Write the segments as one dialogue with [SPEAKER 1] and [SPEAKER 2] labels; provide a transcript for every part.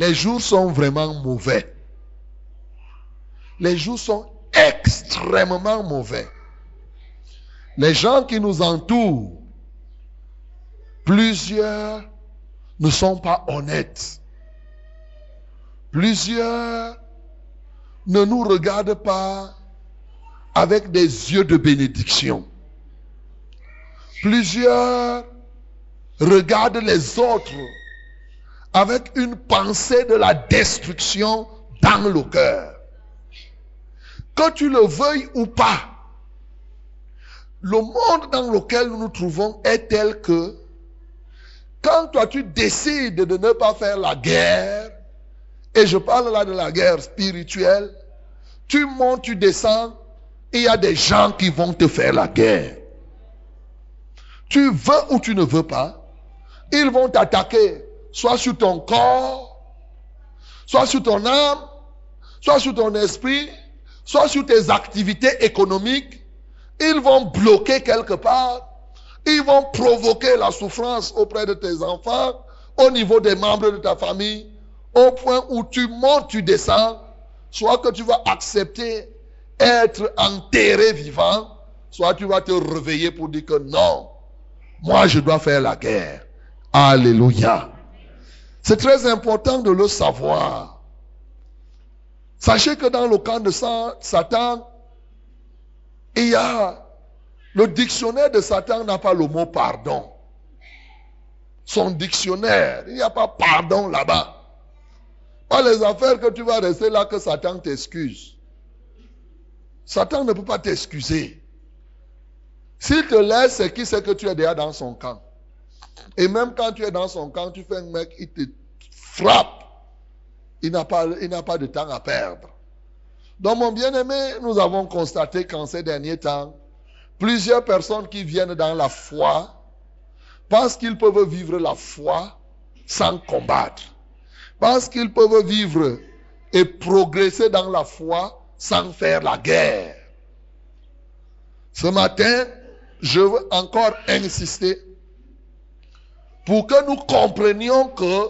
[SPEAKER 1] les jours sont vraiment mauvais. Les jours sont extrêmement mauvais. Les gens qui nous entourent, plusieurs ne sont pas honnêtes. Plusieurs ne nous regardent pas avec des yeux de bénédiction. Plusieurs regardent les autres avec une pensée de la destruction dans le cœur. Que tu le veuilles ou pas, le monde dans lequel nous nous trouvons est tel que quand toi tu décides de ne pas faire la guerre, et je parle là de la guerre spirituelle, tu montes, tu descends, il y a des gens qui vont te faire la guerre. Tu veux ou tu ne veux pas, ils vont t'attaquer, soit sur ton corps, soit sur ton âme, soit sur ton esprit, soit sur tes activités économiques. Ils vont bloquer quelque part. Ils vont provoquer la souffrance auprès de tes enfants, au niveau des membres de ta famille, au point où tu montes, tu descends, soit que tu vas accepter être enterré vivant, soit tu vas te réveiller pour dire que non, moi je dois faire la guerre. Alléluia. C'est très important de le savoir. Sachez que dans le camp de Satan, il y a le dictionnaire de Satan n'a pas le mot pardon. Son dictionnaire, il n'y a pas pardon là-bas. Pas les affaires que tu vas rester là que Satan t'excuse. Satan ne peut pas t'excuser. S'il te laisse, c'est qui c'est que tu es déjà dans son camp. Et même quand tu es dans son camp, tu fais un mec, il te frappe. Il n'a pas, il pas de temps à perdre. Donc, mon bien-aimé, nous avons constaté qu'en ces derniers temps, plusieurs personnes qui viennent dans la foi pensent qu'ils peuvent vivre la foi sans combattre. Pensent qu'ils peuvent vivre et progresser dans la foi sans faire la guerre. Ce matin, je veux encore insister pour que nous comprenions que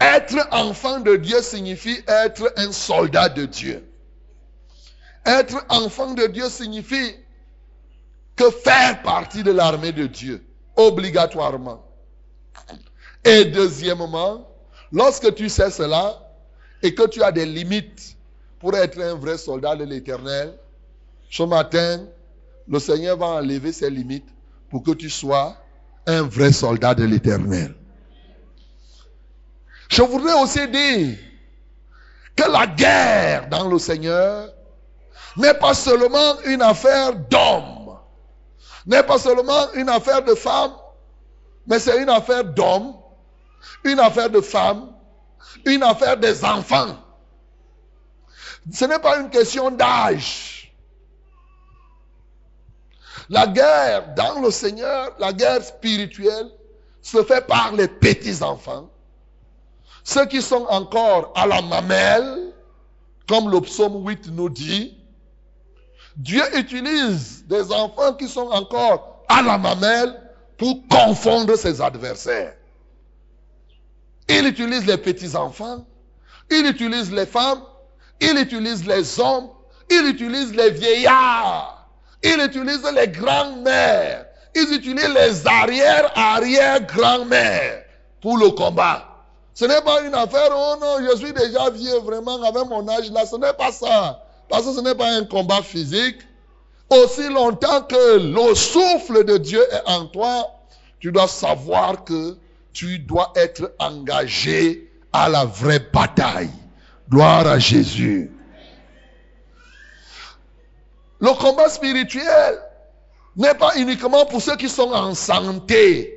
[SPEAKER 1] être enfant de Dieu signifie être un soldat de Dieu. Être enfant de Dieu signifie que faire partie de l'armée de Dieu, obligatoirement. Et deuxièmement, lorsque tu sais cela et que tu as des limites pour être un vrai soldat de l'éternel, ce matin, le Seigneur va enlever ses limites pour que tu sois un vrai soldat de l'éternel. Je voudrais aussi dire que la guerre dans le Seigneur n'est pas seulement une affaire d'hommes, n'est pas seulement une affaire de femmes, mais c'est une affaire d'hommes, une affaire de femmes, une affaire des enfants. Ce n'est pas une question d'âge. La guerre dans le Seigneur, la guerre spirituelle, se fait par les petits-enfants. Ceux qui sont encore à la mamelle, comme le psaume 8 nous dit, Dieu utilise des enfants qui sont encore à la mamelle pour confondre ses adversaires. Il utilise les petits-enfants, il utilise les femmes, il utilise les hommes, il utilise les vieillards, il utilise les grands-mères, il utilise les arrière-arrière-grands-mères pour le combat. Ce n'est pas une affaire, oh non, je suis déjà vieux vraiment avec mon âge là, ce n'est pas ça. Parce que ce n'est pas un combat physique. Aussi longtemps que le souffle de Dieu est en toi, tu dois savoir que tu dois être engagé à la vraie bataille. Gloire à Jésus. Le combat spirituel n'est pas uniquement pour ceux qui sont en santé.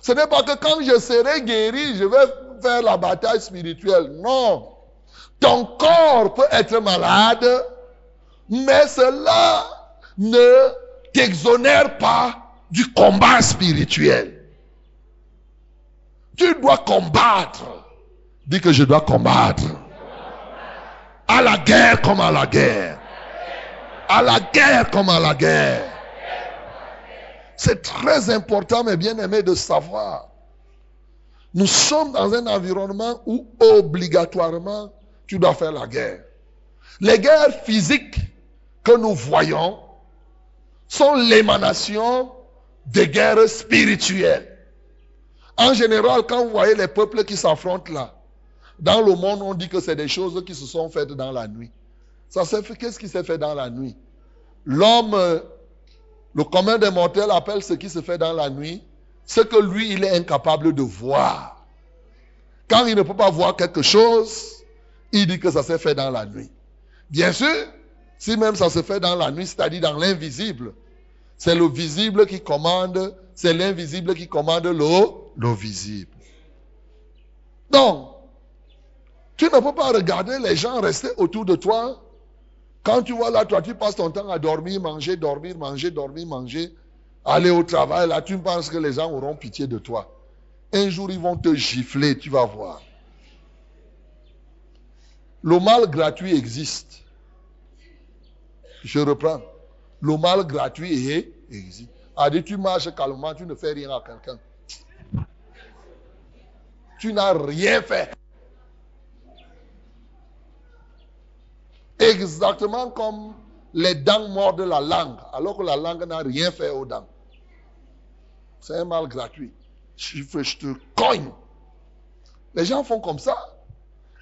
[SPEAKER 1] Ce n'est pas que quand je serai guéri, je vais faire la bataille spirituelle. Non. Ton corps peut être malade, mais cela ne t'exonère pas du combat spirituel. Tu dois combattre. Dis que je dois combattre. À la guerre comme à la guerre. À la guerre comme à la guerre. C'est très important, mes bien-aimés, de savoir Nous sommes dans un environnement où obligatoirement tu dois faire la guerre. Les guerres physiques que nous voyons sont l'émanation des guerres spirituelles. En général, quand vous voyez les peuples qui s'affrontent là, dans le monde, on dit que c'est des choses qui se sont faites dans la nuit. Ça s'est fait, qu'est-ce qui s'est fait dans la nuit? L'homme, le commun des mortels appelle ce qui se fait dans la nuit, ce que lui, il est incapable de voir. Quand il ne peut pas voir quelque chose, il dit que ça s'est fait dans la nuit. Bien sûr, si même ça se fait dans la nuit, c'est-à-dire dans l'invisible, c'est le visible qui commande, c'est l'invisible qui commande le, le visible. Donc, tu ne peux pas regarder les gens rester autour de toi. Quand tu vois là, toi, tu passes ton temps à dormir, manger, dormir, manger, dormir, manger, aller au travail. Là, tu penses que les gens auront pitié de toi. Un jour, ils vont te gifler, tu vas voir. Le mal gratuit existe. Je reprends. Le mal gratuit existe. A dit, tu marches calmement, tu ne fais rien à quelqu'un. Tu n'as rien fait. Exactement comme les dents mordent la langue, alors que la langue n'a rien fait aux dents. C'est un mal gratuit. Je, te cogne. Les gens font comme ça.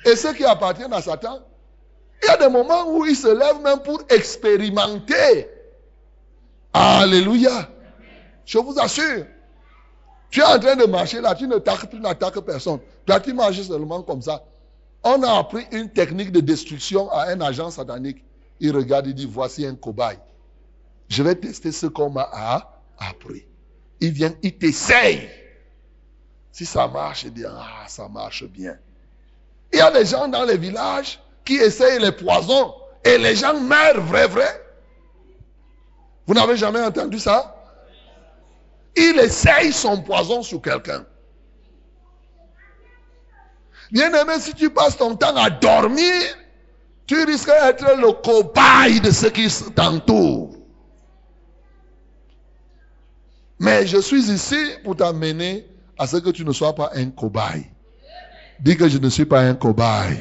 [SPEAKER 1] Et ceux qui appartiennent à Satan, il y a des moments où ils se lèvent même pour expérimenter. Alléluia. Je vous assure. Tu es en train de marcher là, tu ne n'attaques personne. Toi, tu marches seulement comme ça. On a appris une technique de destruction à un agent satanique. Il regarde, il dit, voici un cobaye. Je vais tester ce qu'on m'a appris. Il vient, il t'essaye. Si ça marche, il dit, ah, ça marche bien. Il y a des gens dans les villages qui essayent les poisons et les gens meurent, vrai, vrai. Vous n'avez jamais entendu ça? Il essaye son poison sur quelqu'un. Bien aimé, si tu passes ton temps à dormir, tu risques d'être le cobaye de ceux qui t'entourent. Mais je suis ici pour t'amener à ce que tu ne sois pas un cobaye. Dis que je ne suis pas un cobaye.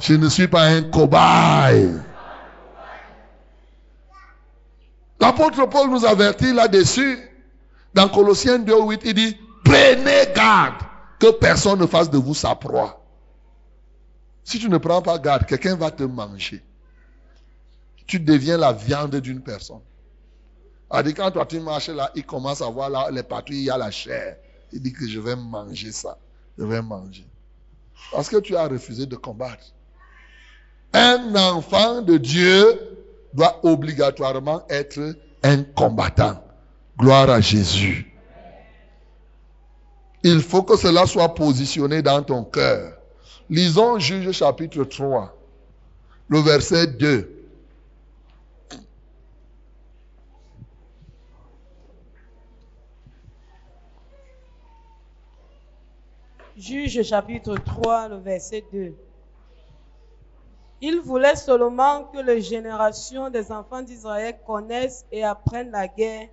[SPEAKER 1] Je ne suis pas un cobaye. L'apôtre Paul nous avertit là-dessus. Dans Colossiens 2, 8, il dit, prenez garde que personne ne fasse de vous sa proie. Si tu ne prends pas garde, quelqu'un va te manger. Tu deviens la viande d'une personne. dit quand toi tu marches là, il commence à voir là, les patrouilles, il y a la chair. Il dit que je vais manger ça. Je vais manger. Parce que tu as refusé de combattre. Un enfant de Dieu doit obligatoirement être un combattant. Gloire à Jésus. Il faut que cela soit positionné dans ton cœur. Lisons Juge chapitre 3, le verset 2.
[SPEAKER 2] Juge chapitre 3, le verset 2. Il voulait seulement que les générations des enfants d'Israël connaissent et apprennent la guerre,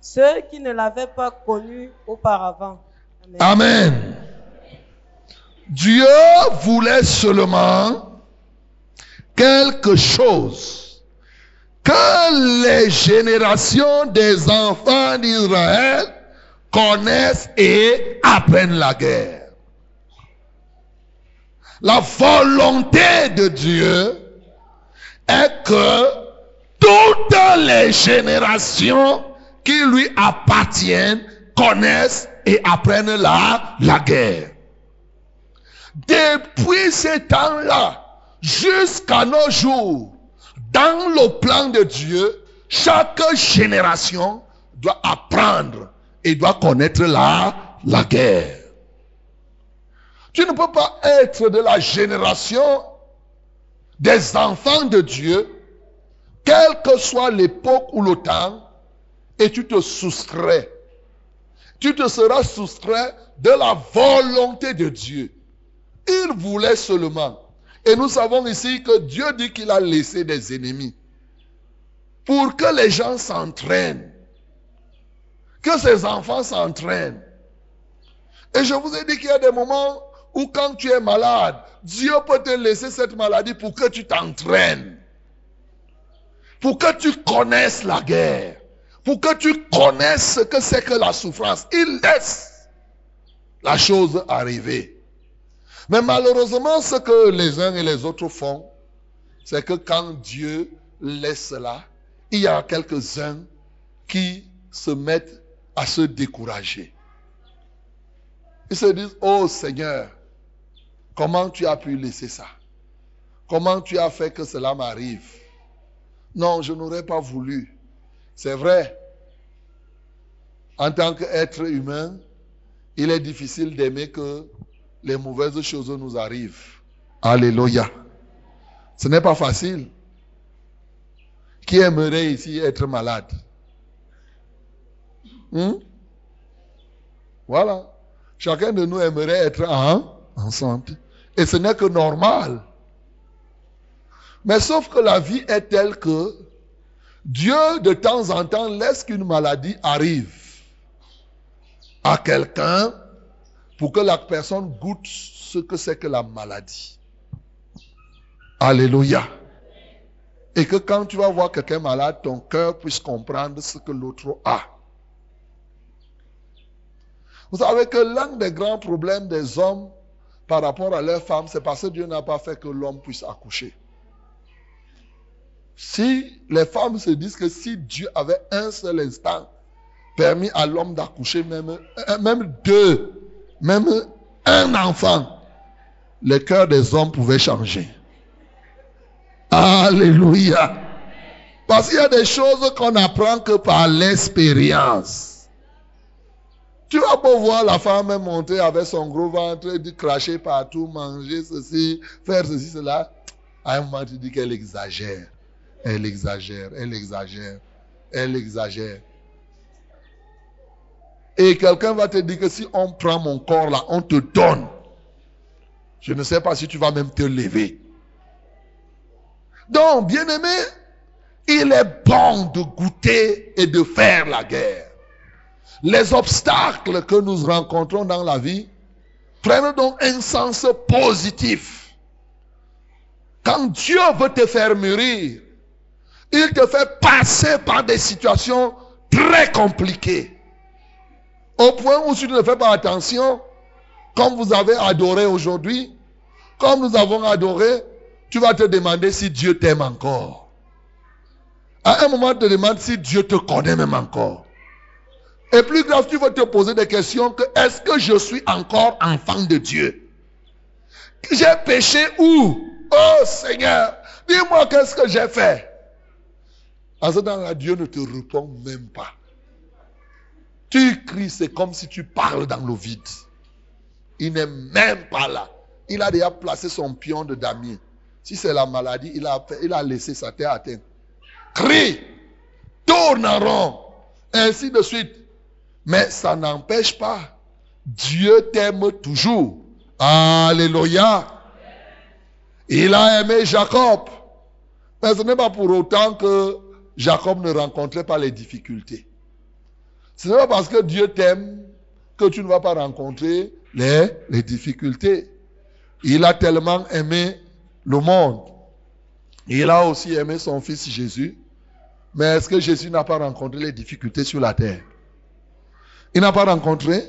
[SPEAKER 2] ceux qui ne l'avaient pas connue auparavant.
[SPEAKER 1] Amen. Dieu voulait seulement quelque chose que les générations des enfants d'Israël connaissent et apprennent la guerre. La volonté de Dieu est que toutes les générations qui lui appartiennent connaissent et apprennent la, la guerre. Depuis ce temps-là, jusqu'à nos jours, dans le plan de Dieu, chaque génération doit apprendre et doit connaître la, la guerre. Tu ne peux pas être de la génération des enfants de Dieu, quelle que soit l'époque ou le temps, et tu te soustrais. Tu te seras soustrait de la volonté de Dieu. Il voulait seulement. Et nous savons ici que Dieu dit qu'il a laissé des ennemis. Pour que les gens s'entraînent. Que ses enfants s'entraînent. Et je vous ai dit qu'il y a des moments où quand tu es malade, Dieu peut te laisser cette maladie pour que tu t'entraînes. Pour que tu connaisses la guerre. Pour que tu connaisses ce que c'est que la souffrance. Il laisse la chose arriver. Mais malheureusement, ce que les uns et les autres font, c'est que quand Dieu laisse cela, il y a quelques-uns qui se mettent à se décourager. Ils se disent, oh Seigneur, comment tu as pu laisser ça? Comment tu as fait que cela m'arrive? Non, je n'aurais pas voulu. C'est vrai. En tant qu'être humain, il est difficile d'aimer que les mauvaises choses nous arrivent. Alléluia. Ce n'est pas facile. Qui aimerait ici être malade? Hmm? Voilà. Chacun de nous aimerait être en, en santé. Et ce n'est que normal. Mais sauf que la vie est telle que Dieu de temps en temps laisse qu'une maladie arrive à quelqu'un pour que la personne goûte ce que c'est que la maladie. Alléluia. Et que quand tu vas voir quelqu'un malade, ton cœur puisse comprendre ce que l'autre a. Vous savez que l'un des grands problèmes des hommes par rapport à leurs femmes, c'est parce que Dieu n'a pas fait que l'homme puisse accoucher. Si les femmes se disent que si Dieu avait un seul instant permis à l'homme d'accoucher, même, même deux, même un enfant, le cœur des hommes pouvait changer. Alléluia. Parce qu'il y a des choses qu'on apprend que par l'expérience. Tu vas pas voir la femme monter avec son gros ventre, de cracher partout, manger ceci, faire ceci, cela. À un moment, tu dis qu'elle exagère. Elle exagère, elle exagère, elle exagère. Et quelqu'un va te dire que si on prend mon corps là, on te donne. Je ne sais pas si tu vas même te lever. Donc, bien aimé, il est bon de goûter et de faire la guerre. Les obstacles que nous rencontrons dans la vie prennent donc un sens positif. Quand Dieu veut te faire mûrir, il te fait passer par des situations très compliquées. Au point où si tu ne fais pas attention, comme vous avez adoré aujourd'hui, comme nous avons adoré, tu vas te demander si Dieu t'aime encore. À un moment, tu te demandes si Dieu te connaît même encore. Et plus grave, tu vas te poser des questions que est-ce que je suis encore enfant de Dieu? J'ai péché où? Oh Seigneur, dis-moi qu'est-ce que j'ai fait. À ce Dieu ne te répond même pas. Tu cries, c'est comme si tu parles dans le vide. Il n'est même pas là. Il a déjà placé son pion de damier. Si c'est la maladie, il a, il a laissé sa terre atteinte. Crie, tourne en rond, ainsi de suite. Mais ça n'empêche pas. Dieu t'aime toujours. Alléluia. Il a aimé Jacob. Mais ce n'est pas pour autant que Jacob ne rencontrait pas les difficultés. Ce n'est pas parce que Dieu t'aime que tu ne vas pas rencontrer les, difficultés. Il a tellement aimé le monde. Il a aussi aimé son fils Jésus. Mais est-ce que Jésus n'a pas rencontré les difficultés sur la terre? Il n'a pas rencontré?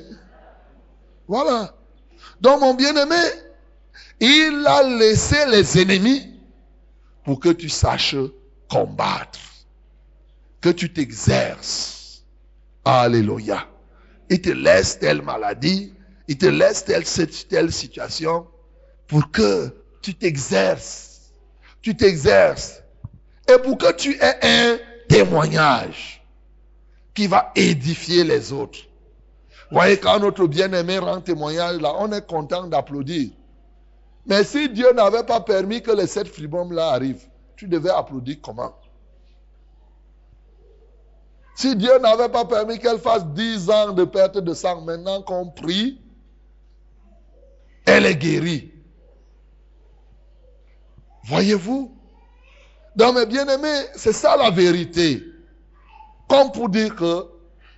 [SPEAKER 1] Voilà. Donc mon bien-aimé, il a laissé les ennemis pour que tu saches combattre, que tu t'exerces. Alléluia. Il te laisse telle maladie, il te laisse telle, telle situation pour que tu t'exerces. Tu t'exerces. Et pour que tu aies un témoignage qui va édifier les autres. Voyez, quand notre bien-aimé rend témoignage, là, on est content d'applaudir. Mais si Dieu n'avait pas permis que les sept fribommes là arrivent, tu devais applaudir comment? Si Dieu n'avait pas permis qu'elle fasse dix ans de perte de sang, maintenant qu'on prie, elle est guérie. Voyez-vous? Donc mes bien-aimés, c'est ça la vérité. Comme pour dire que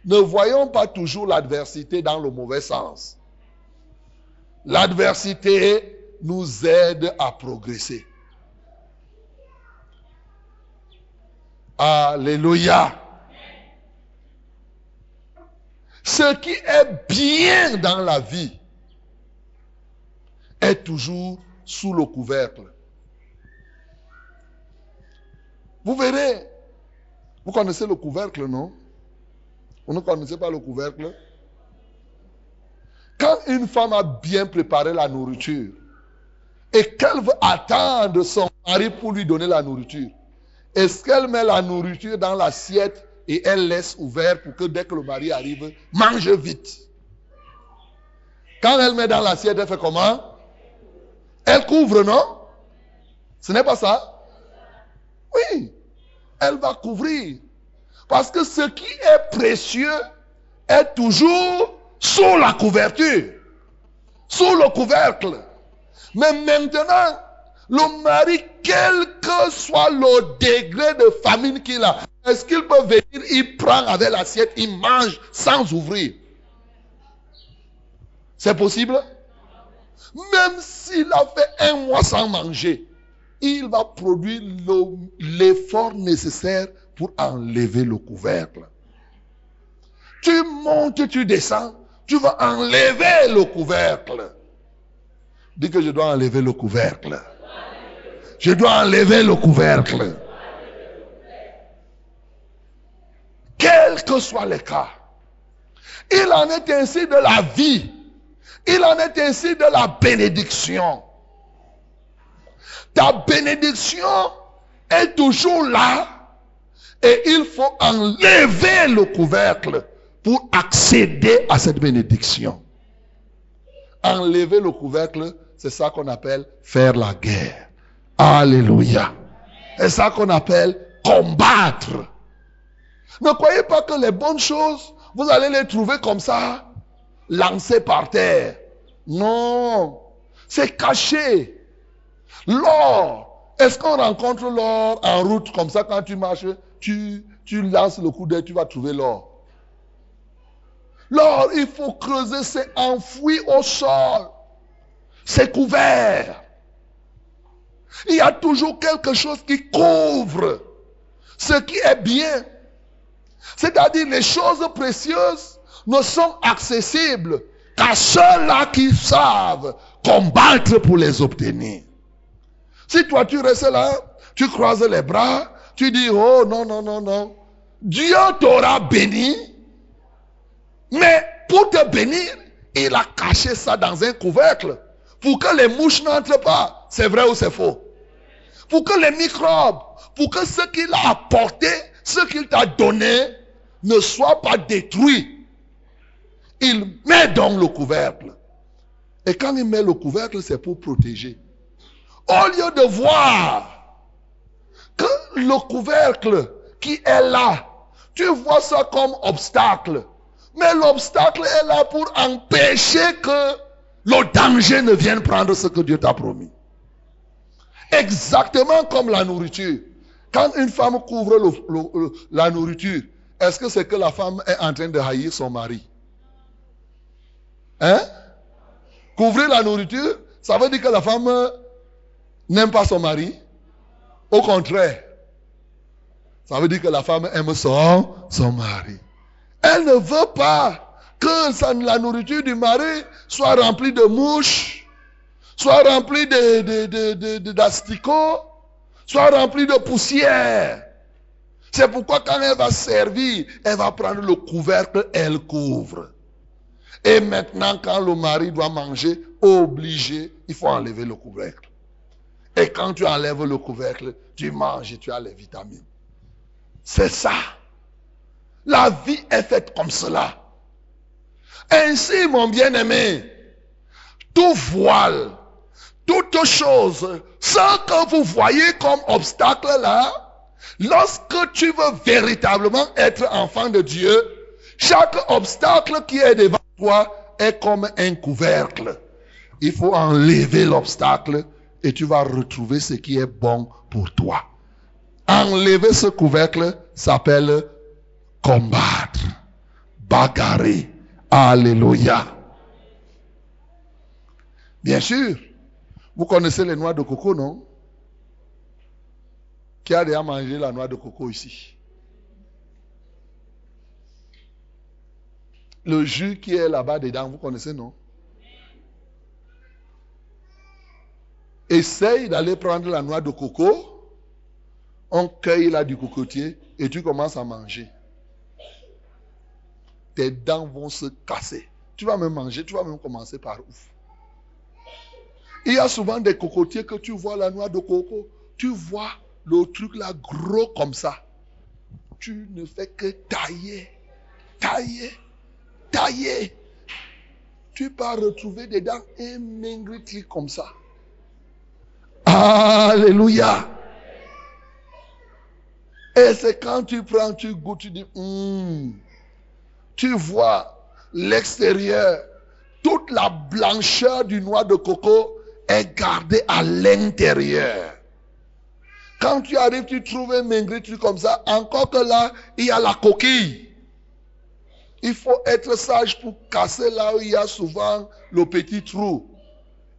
[SPEAKER 1] ne voyons pas toujours l'adversité dans le mauvais sens. L'adversité nous aide à progresser. Alléluia. Ce qui est bien dans la vie est toujours sous le couvercle. Vous verrez, vous connaissez le couvercle, non? Vous ne connaissez pas le couvercle? Quand une femme a bien préparé la nourriture et qu'elle veut attendre son mari pour lui donner la nourriture, est-ce qu'elle met la nourriture dans l'assiette et elle laisse ouvert pour que dès que le mari arrive, mange vite. Quand elle met dans l'assiette, elle fait comment? Elle couvre, non? Ce n'est pas ça? Oui, elle va couvrir. Parce que ce qui est précieux est toujours sous la couverture, sous le couvercle. Mais maintenant, le mari, quel que soit le degré de famine qu'il a, est-ce qu'il peut venir, il prend avec l'assiette, il mange sans ouvrir? C'est possible? Même s'il a fait un mois sans manger, il va produire l'effort nécessaire pour enlever le couvercle. Tu montes, tu descends, tu vas enlever le couvercle. Dis que je dois enlever le couvercle. Je dois enlever le couvercle. Quel que soit le cas, il en est ainsi de la vie. Il en est ainsi de la bénédiction. Ta bénédiction est toujours là et il faut enlever le couvercle pour accéder à cette bénédiction. Enlever le couvercle, c'est ça qu'on appelle faire la guerre. Alléluia. C'est ça qu'on appelle combattre. Ne croyez pas que les bonnes choses, vous allez les trouver comme ça, lancées par terre. Non, c'est caché. L'or. Est-ce qu'on rencontre l'or en route comme ça quand tu marches, tu, tu lances le coup d'œil, tu vas trouver l'or? L'or, il faut creuser, c'est enfoui au sol. C'est couvert. Il y a toujours quelque chose qui couvre ce qui est bien. C'est-à-dire les choses précieuses ne sont accessibles qu'à ceux-là qui savent combattre pour les obtenir. Si toi tu restes là, tu croises les bras, tu dis, oh non, non, non, non. Dieu t'aura béni, mais pour te bénir, il a caché ça dans un couvercle pour que les mouches n'entrent pas. C'est vrai ou c'est faux? Pour que les microbes, pour que ce qu'il a apporté, ce qu'il t'a donné, ne soit pas détruit. Il met donc le couvercle. Et quand il met le couvercle, c'est pour protéger. Au lieu de voir que le couvercle qui est là, tu vois ça comme obstacle. Mais l'obstacle est là pour empêcher que le danger ne vienne prendre ce que Dieu t'a promis. Exactement comme la nourriture. Quand une femme couvre la nourriture, est-ce que c'est que la femme est en train de haïr son mari? Hein? Couvrir la nourriture, ça veut dire que la femme n'aime pas son mari? Au contraire, ça veut dire que la femme aime son, son mari. Elle ne veut pas que la nourriture du mari soit remplie de mouches, soit remplie d'asticots, soit remplie de poussière. C'est pourquoi quand elle va servir, elle va prendre le couvercle, elle couvre. Et maintenant, quand le mari doit manger, obligé, il faut enlever le couvercle. Et quand tu enlèves le couvercle, tu manges et tu as les vitamines. C'est ça. La vie est faite comme cela. Ainsi, mon bien-aimé, tout voile, toute chose, ce que vous voyez comme obstacle là, lorsque tu veux véritablement être enfant de Dieu, chaque obstacle qui est devant toi est comme un couvercle. Il faut enlever l'obstacle et tu vas retrouver ce qui est bon pour toi. Enlever ce couvercle s'appelle combattre, bagarrer. Alléluia. Bien sûr. Vous connaissez les noix de coco, non? Qui a déjà mangé la noix de coco ici? Le jus qui est là-bas dedans, vous connaissez, non? Essaye d'aller prendre la noix de coco, on cueille là du cocotier et tu commences à manger. Tes dents vont se casser. Tu vas même manger, tu vas même commencer par ouf. Il y a souvent des cocotiers que tu vois la noix de coco, tu vois le truc là gros comme ça. Tu ne fais que tailler, tailler, tailler. Tu vas retrouver des dents maigrites comme ça. Alléluia. Et c'est quand tu prends, tu goûtes, tu dis, hmm. tu vois l'extérieur, toute la blancheur du noix de coco est gardée à l'intérieur. Quand tu arrives, tu trouves un maigri truc comme ça, encore que là, il y a la coquille. Il faut être sage pour casser là où il y a souvent le petit trou.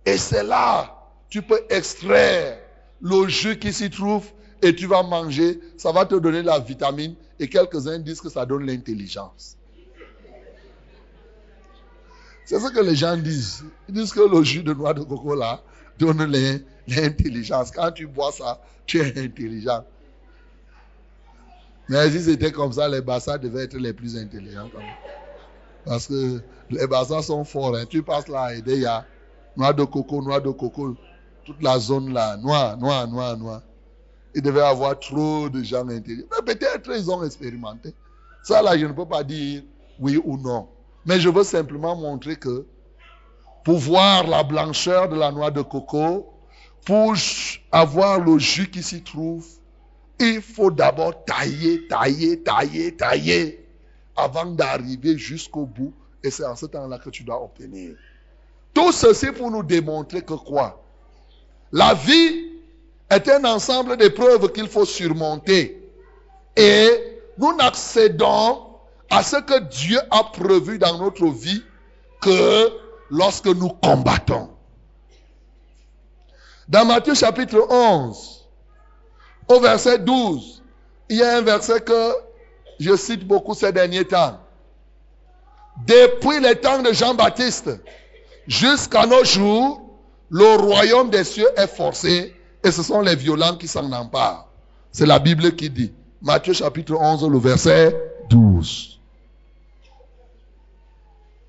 [SPEAKER 1] Et c'est là tu peux extraire le jus qui s'y trouve et tu vas manger. Ça va te donner la vitamine et quelques-uns disent que ça donne l'intelligence. C'est ce que les gens disent. Ils disent que le jus de noix de coco là donne l'intelligence. Quand tu bois ça, tu es intelligent. Mais si c'était comme ça, les bassins devaient être les plus intelligents. Parce que les bassins sont forts. Hein. Tu passes là et il y a noix de coco, noix de coco toute la zone là, noir, noir, noir, noir. Il devait avoir trop de gens intelligents. Mais peut-être ils ont expérimenté. Ça là, je ne peux pas dire oui ou non. Mais je veux simplement montrer que pour voir la blancheur de la noix de coco, pour avoir le jus qui s'y trouve, il faut d'abord tailler, tailler, tailler, tailler avant d'arriver jusqu'au bout. Et c'est en ce temps-là que tu dois obtenir. Tout ceci pour nous démontrer que quoi? La vie est un ensemble d'épreuves qu'il faut surmonter. Et nous n'accédons à ce que Dieu a prévu dans notre vie que lorsque nous combattons. Dans Matthieu chapitre 11, au verset 12, il y a un verset que je cite beaucoup ces derniers temps. Depuis les temps de Jean-Baptiste jusqu'à nos jours, le royaume des cieux est forcé et ce sont les violents qui s'en emparent. C'est la Bible qui dit. Matthieu chapitre 11, le verset 12.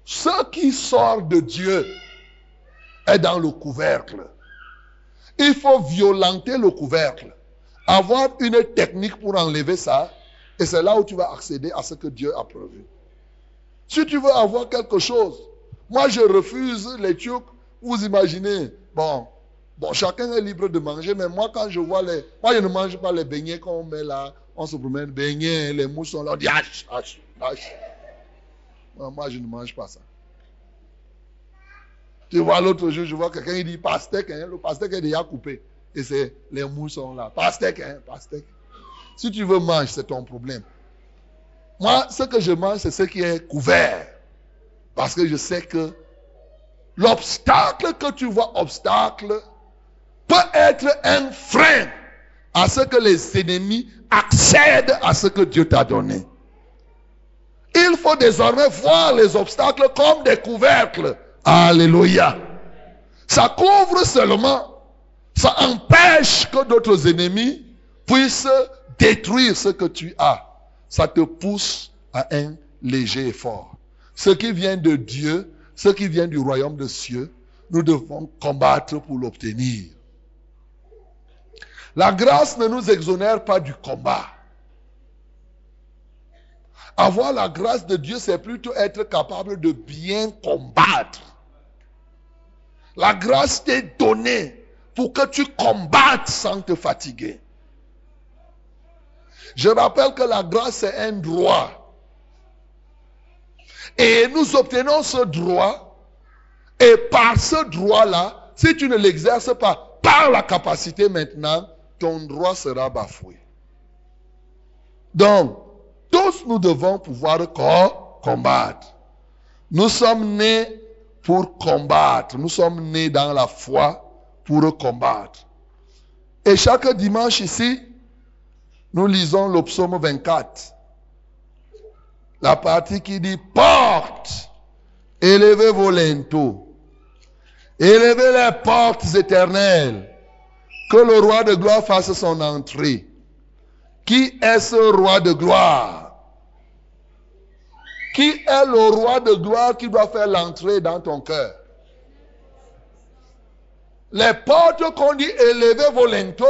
[SPEAKER 1] Ce qui sort de Dieu est dans le couvercle. Il faut violenter le couvercle. Avoir une technique pour enlever ça. Et c'est là où tu vas accéder à ce que Dieu a prévu. Si tu veux avoir quelque chose, moi je refuse les Turcs vous imaginez, bon, bon, chacun est libre de manger, mais moi, quand je vois les. Moi, je ne mange pas les beignets qu'on met là. On se promène, beignets, les là, on dit hache, hache, hache. Moi, je ne mange pas ça. Tu vois, l'autre jour, je vois quelqu'un, il dit pastèque, le pastèque est déjà coupé. Et c'est, les mouches sont là. Pastèque, pastèque. Si tu veux manger, c'est ton problème. Moi, ce que je mange, c'est ce qui est couvert. Parce que je sais que L'obstacle que tu vois, obstacle, peut être un frein à ce que les ennemis accèdent à ce que Dieu t'a donné. Il faut désormais voir les obstacles comme des couvercles. Alléluia. Ça couvre seulement, ça empêche que d'autres ennemis puissent détruire ce que tu as. Ça te pousse à un léger effort. Ce qui vient de Dieu ce qui vient du royaume des cieux, nous devons combattre pour l'obtenir. La grâce ne nous exonère pas du combat. Avoir la grâce de Dieu, c'est plutôt être capable de bien combattre. La grâce t'est donnée pour que tu combattes sans te fatiguer. Je rappelle que la grâce, c'est un droit. Et nous obtenons ce droit. Et par ce droit-là, si tu ne l'exerces pas par la capacité maintenant, ton droit sera bafoué. Donc, tous nous devons pouvoir combattre. Nous sommes nés pour combattre. Nous sommes nés dans la foi pour combattre. Et chaque dimanche ici, nous lisons le psaume 24. La partie qui dit porte, élevez vos linteaux, élevez les portes éternelles, que le roi de gloire fasse son entrée. Qui est ce roi de gloire Qui est le roi de gloire qui doit faire l'entrée dans ton cœur? Les portes qu'on dit élevez vos linteaux,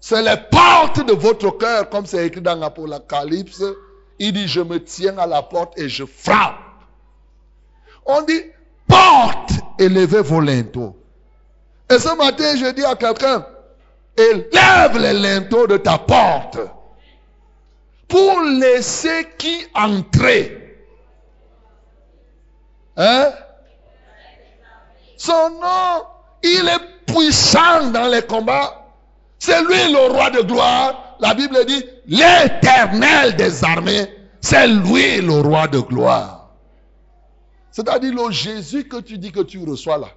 [SPEAKER 1] c'est les portes de votre cœur, comme c'est écrit dans l'Apocalypse. Il dit, je me tiens à la porte et je frappe. On dit, porte, élevez vos linteaux. Et ce matin, je dis à quelqu'un, élève les linteaux de ta porte pour laisser qui entrer. Hein? Son nom, il est puissant dans les combats. C'est lui le roi de gloire. La Bible dit, l'éternel des armées, c'est lui le roi de gloire. C'est-à-dire le Jésus que tu dis que tu reçois là.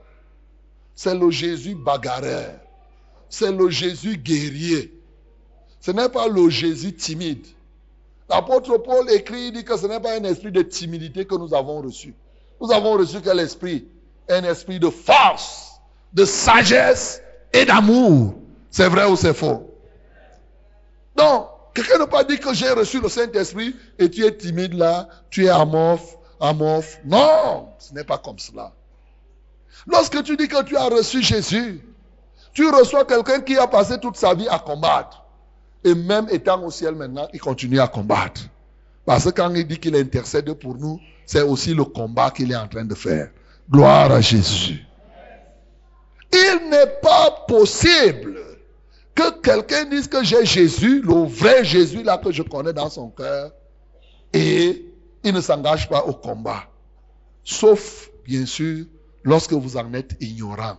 [SPEAKER 1] C'est le Jésus bagarreur. C'est le Jésus guerrier. Ce n'est pas le Jésus timide. L'apôtre Paul écrit, il dit que ce n'est pas un esprit de timidité que nous avons reçu. Nous avons reçu quel esprit? Un esprit de force, de sagesse et d'amour. C'est vrai ou c'est faux? Donc, quelqu'un n'a pas dit que j'ai reçu le Saint-Esprit et tu es timide là, tu es amorphe, amorphe. Non, ce n'est pas comme cela. Lorsque tu dis que tu as reçu Jésus, tu reçois quelqu'un qui a passé toute sa vie à combattre. Et même étant au ciel maintenant, il continue à combattre. Parce que quand il dit qu'il intercède pour nous, c'est aussi le combat qu'il est en train de faire. Gloire à Jésus. Il n'est pas possible que quelqu'un dise que j'ai Jésus, le vrai Jésus là que je connais dans son cœur, et il ne s'engage pas au combat. Sauf, bien sûr, lorsque vous en êtes ignorant.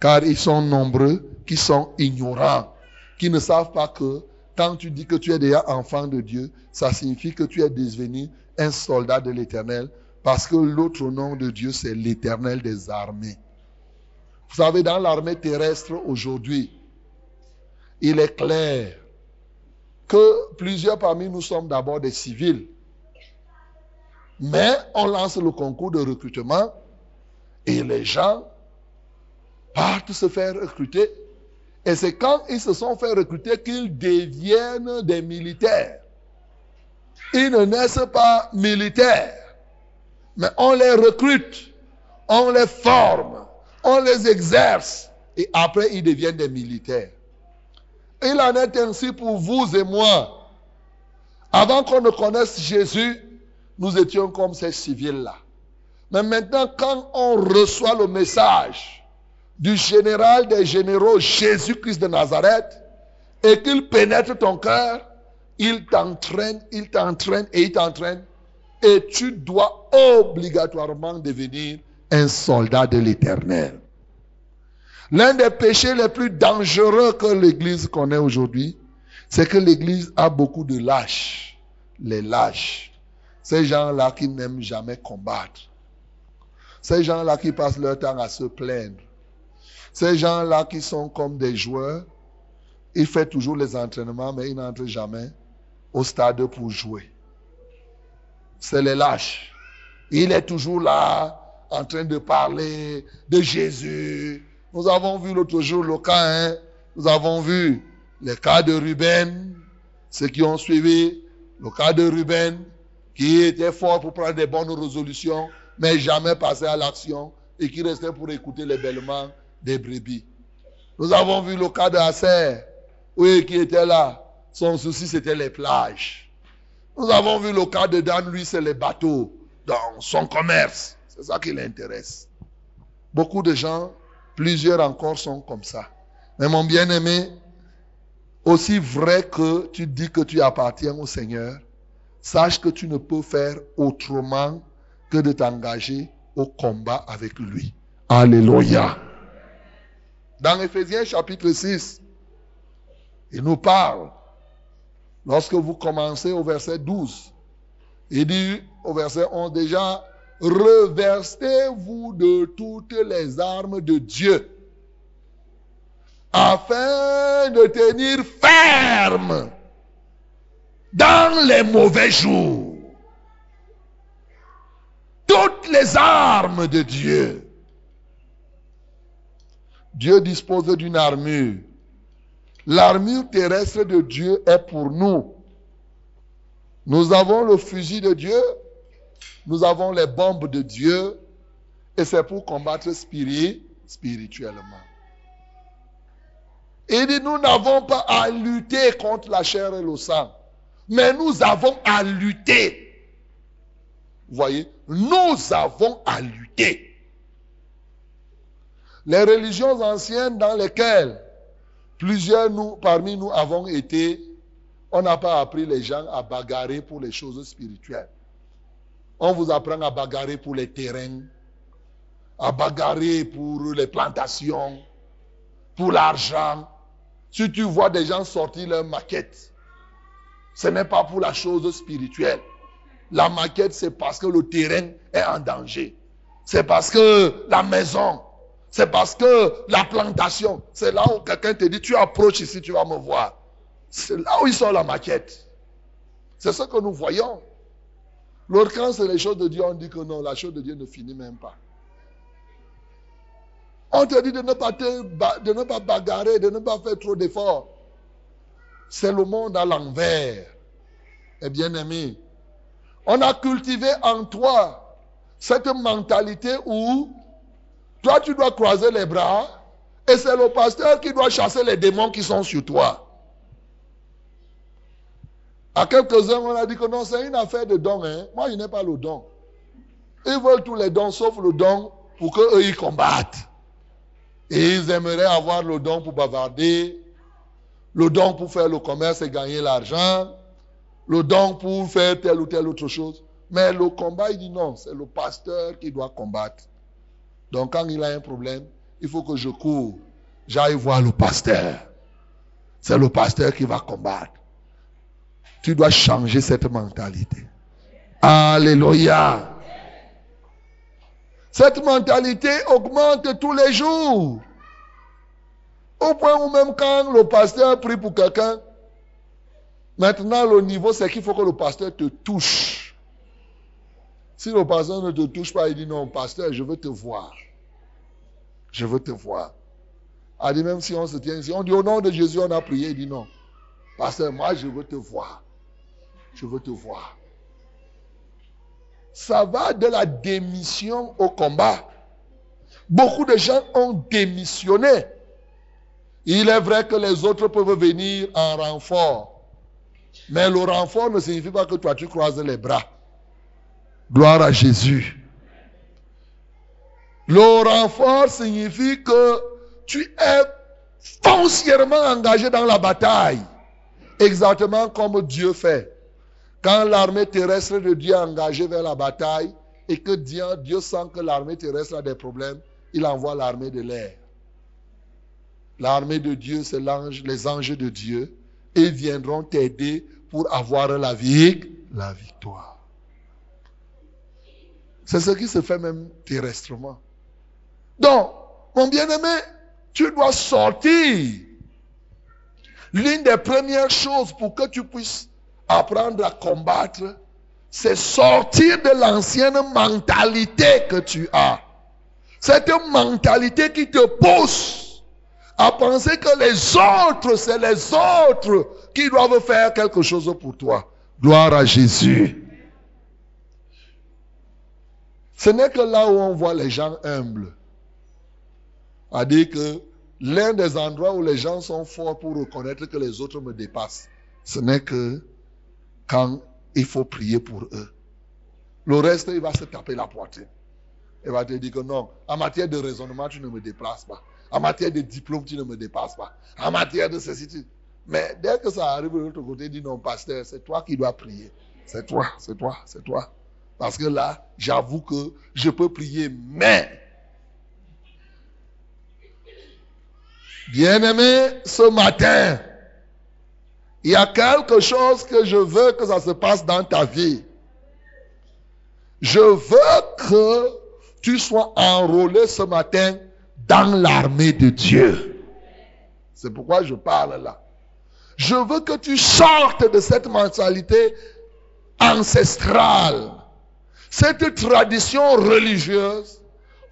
[SPEAKER 1] Car ils sont nombreux qui sont ignorants, qui ne savent pas que quand tu dis que tu es déjà enfant de Dieu, ça signifie que tu es devenu un soldat de l'éternel, parce que l'autre nom de Dieu, c'est l'éternel des armées. Vous savez, dans l'armée terrestre aujourd'hui, il est clair que plusieurs parmi nous sommes d'abord des civils. Mais on lance le concours de recrutement et les gens partent se faire recruter. Et c'est quand ils se sont fait recruter qu'ils deviennent des militaires. Ils ne naissent pas militaires, mais on les recrute, on les forme, on les exerce et après ils deviennent des militaires. Il en est ainsi pour vous et moi. Avant qu'on ne connaisse Jésus, nous étions comme ces civils-là. Mais maintenant, quand on reçoit le message du général des généraux Jésus-Christ de Nazareth et qu'il pénètre ton cœur, il t'entraîne, il t'entraîne et il t'entraîne. Et tu dois obligatoirement devenir un soldat de l'éternel. L'un des péchés les plus dangereux que l'Église connaît aujourd'hui, c'est que l'Église a beaucoup de lâches. Les lâches. Ces gens-là qui n'aiment jamais combattre. Ces gens-là qui passent leur temps à se plaindre. Ces gens-là qui sont comme des joueurs. Ils font toujours les entraînements, mais ils n'entrent jamais au stade pour jouer. C'est les lâches. Il est toujours là, en train de parler de Jésus, nous avons vu l'autre jour le cas, hein? nous avons vu le cas de Ruben, ceux qui ont suivi, le cas de Ruben, qui était fort pour prendre des bonnes résolutions, mais jamais passé à l'action et qui restait pour écouter les bêlements des brebis. Nous avons vu le cas de Hasser, oui, qui était là. Son souci, c'était les plages. Nous avons vu le cas de Dan, lui, c'est les bateaux dans son commerce. C'est ça qui l'intéresse. Beaucoup de gens Plusieurs encore sont comme ça. Mais mon bien-aimé, aussi vrai que tu dis que tu appartiens au Seigneur, sache que tu ne peux faire autrement que de t'engager au combat avec lui. Alléluia. Dans Ephésiens chapitre 6, il nous parle, lorsque vous commencez au verset 12, il dit au verset 11 déjà, reversez-vous de toutes les armes de Dieu afin de tenir ferme dans les mauvais jours. Toutes les armes de Dieu. Dieu dispose d'une armure. L'armure terrestre de Dieu est pour nous. Nous avons le fusil de Dieu, nous avons les bombes de Dieu, et c'est pour combattre spirituellement. Il dit, nous n'avons pas à lutter contre la chair et le sang, mais nous avons à lutter. Vous voyez, nous avons à lutter. Les religions anciennes dans lesquelles plusieurs nous, parmi nous avons été, on n'a pas appris les gens à bagarrer pour les choses spirituelles. On vous apprend à bagarrer pour les terrains, à bagarrer pour les plantations, pour l'argent. Si tu vois des gens sortir leur maquette, ce n'est pas pour la chose spirituelle. La maquette, c'est parce que le terrain est en danger. C'est parce que la maison, c'est parce que la plantation, c'est là où quelqu'un te dit, tu approches ici, tu vas me voir. C'est là où ils sont la maquette. C'est ce que nous voyons. L'autre, quand c'est les choses de Dieu, on dit que non, la chose de Dieu ne finit même pas. On te dit de ne pas, de ne pas bagarrer, de ne pas faire trop d'efforts. C'est le monde à l'envers. Et bien aimé, on a cultivé en toi cette mentalité où toi tu dois croiser les bras et c'est le pasteur qui doit chasser les démons qui sont sur toi. À quelques-uns, on a dit que non, c'est une affaire de don. Hein. Moi, je n'ai pas le don. Ils veulent tous les dons, sauf le don pour qu'eux, ils combattent. Et ils aimeraient avoir le don pour bavarder, le don pour faire le commerce et gagner l'argent, le don pour faire telle ou telle autre chose. Mais le combat, il dit non, c'est le pasteur qui doit combattre. Donc quand il a un problème, il faut que je cours, j'aille voir le pasteur. C'est le pasteur qui va combattre. Tu dois changer cette mentalité. Alléluia. Cette mentalité augmente tous les jours. Au point où même quand le pasteur prie pour quelqu'un, maintenant le niveau c'est qu'il faut que le pasteur te touche. Si le pasteur ne te touche pas, il dit non, pasteur, je veux te voir. Je veux te voir. Il dit même si on se tient ici, on dit au nom de Jésus, on a prié, il dit non. Pasteur, moi je veux te voir je veux te voir. Ça va de la démission au combat. Beaucoup de gens ont démissionné. Il est vrai que les autres peuvent venir en renfort. Mais le renfort ne signifie pas que toi tu croises les bras. Gloire à Jésus. Le renfort signifie que tu es foncièrement engagé dans la bataille. Exactement comme Dieu fait. Quand l'armée terrestre de Dieu est engagée vers la bataille et que Dieu, sent que l'armée terrestre a des problèmes, il envoie l'armée de l'air. L'armée de Dieu, c'est les anges de Dieu. Et ils viendront t'aider pour avoir la, vie, la victoire. C'est ce qui se fait même terrestrement. Donc, mon bien-aimé, tu dois sortir. L'une des premières choses pour que tu puisses apprendre à combattre, c'est sortir de l'ancienne mentalité que tu as. Cette mentalité qui te pousse à penser que les autres, c'est les autres qui doivent faire quelque chose pour toi. Gloire à Jésus. Ce n'est que là où on voit les gens humbles. À dire que l'un des endroits où les gens sont forts pour reconnaître que les autres me dépassent, ce n'est que quand il faut prier pour eux. Le reste, il va se taper la poitrine. Il va te dire que non, en matière de raisonnement, tu ne me déplaces pas. En matière de diplôme, tu ne me dépasses pas. En matière de ceci. Mais dès que ça arrive de l'autre côté, il dit non, pasteur, c'est toi qui dois prier. C'est toi, c'est toi, c'est toi. Parce que là, j'avoue que je peux prier, mais Bien-aimé, ce matin, il y a quelque chose que je veux que ça se passe dans ta vie. Je veux que tu sois enrôlé ce matin dans l'armée de Dieu. C'est pourquoi je parle là. Je veux que tu sortes de cette mentalité ancestrale, cette tradition religieuse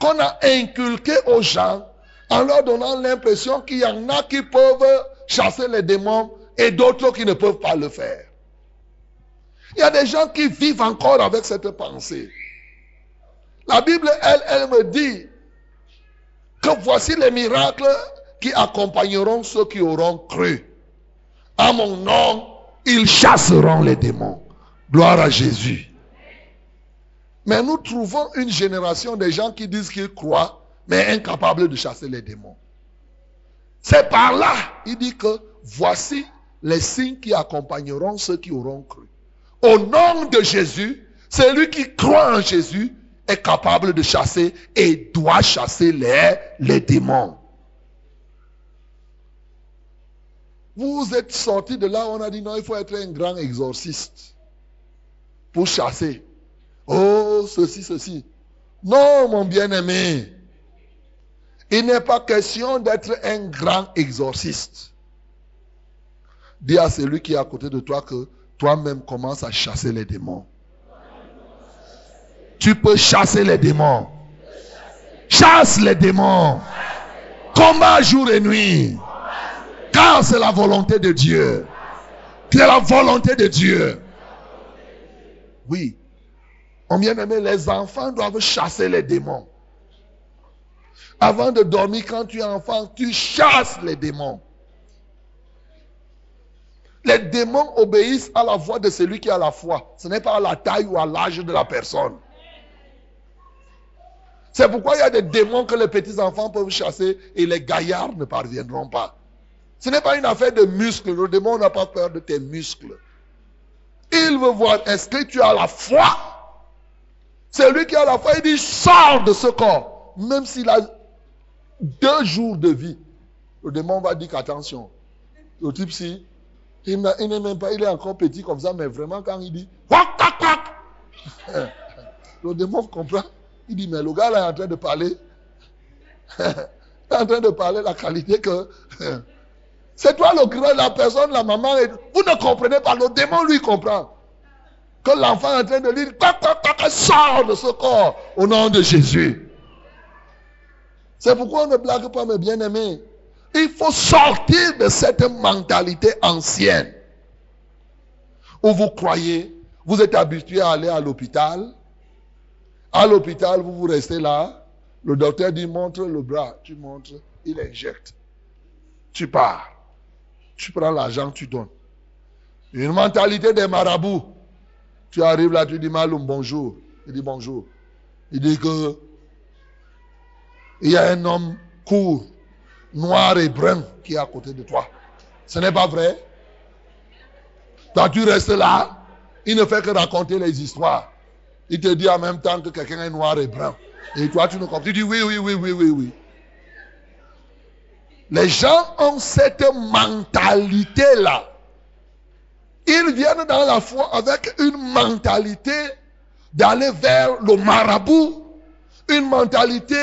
[SPEAKER 1] qu'on a inculquée aux gens en leur donnant l'impression qu'il y en a qui peuvent chasser les démons et d'autres qui ne peuvent pas le faire. Il y a des gens qui vivent encore avec cette pensée. La Bible, elle, elle me dit que voici les miracles qui accompagneront ceux qui auront cru. À mon nom, ils chasseront les démons. Gloire à Jésus. Mais nous trouvons une génération de gens qui disent qu'ils croient, mais incapables de chasser les démons. C'est par là, il dit que voici les signes qui accompagneront ceux qui auront cru. Au nom de Jésus, celui qui croit en Jésus est capable de chasser et doit chasser les, les démons. Vous êtes sorti de là, on a dit non, il faut être un grand exorciste pour chasser. Oh, ceci, ceci. Non, mon bien-aimé. Il n'est pas question d'être un grand exorciste. Dis à celui qui est à côté de toi que toi-même commence à chasser les démons. Tu peux chasser les démons. Chasse les démons. Combat jour et nuit. Car c'est la volonté de Dieu. C'est la volonté de Dieu. Oui. On bien aimé, les enfants doivent chasser les démons. Avant de dormir, quand tu es enfant, tu chasses les démons. Les démons obéissent à la voix de celui qui a la foi. Ce n'est pas à la taille ou à l'âge de la personne. C'est pourquoi il y a des démons que les petits enfants peuvent chasser et les gaillards ne parviendront pas. Ce n'est pas une affaire de muscles. Le démon n'a pas peur de tes muscles. Il veut voir, est-ce que tu as la foi? Celui qui a la foi, il dit, sors de ce corps. Même s'il a deux jours de vie. Le démon va dire qu'attention. Le type, si, il n'est même pas, il est encore petit comme ça, mais vraiment quand il dit, le démon comprend. Il dit, mais le gars là est en train de parler. il est en train de parler la qualité que c'est toi le grand, la personne, la maman. Vous ne comprenez pas. Le démon, lui, comprend. L'enfant est en train de dire, sort de ce corps au nom de Jésus. C'est pourquoi on ne blague pas, mes bien-aimés. Il faut sortir de cette mentalité ancienne. Où vous croyez, vous êtes habitué à aller à l'hôpital. À l'hôpital, vous vous restez là. Le docteur dit, montre le bras. Tu montres, il injecte. Tu pars. Tu prends l'argent, tu donnes. Une mentalité des marabouts. Tu arrives là, tu dis Maloum, bonjour. Il dit bonjour. Il dit que il y a un homme court, noir et brun qui est à côté de toi. Ce n'est pas vrai. Quand tu restes là, il ne fait que raconter les histoires. Il te dit en même temps que quelqu'un est noir et brun. Et toi, tu ne comprends. Tu dis oui, oui, oui, oui, oui, oui. Les gens ont cette mentalité-là. Ils viennent dans la foi avec une mentalité d'aller vers le marabout, une mentalité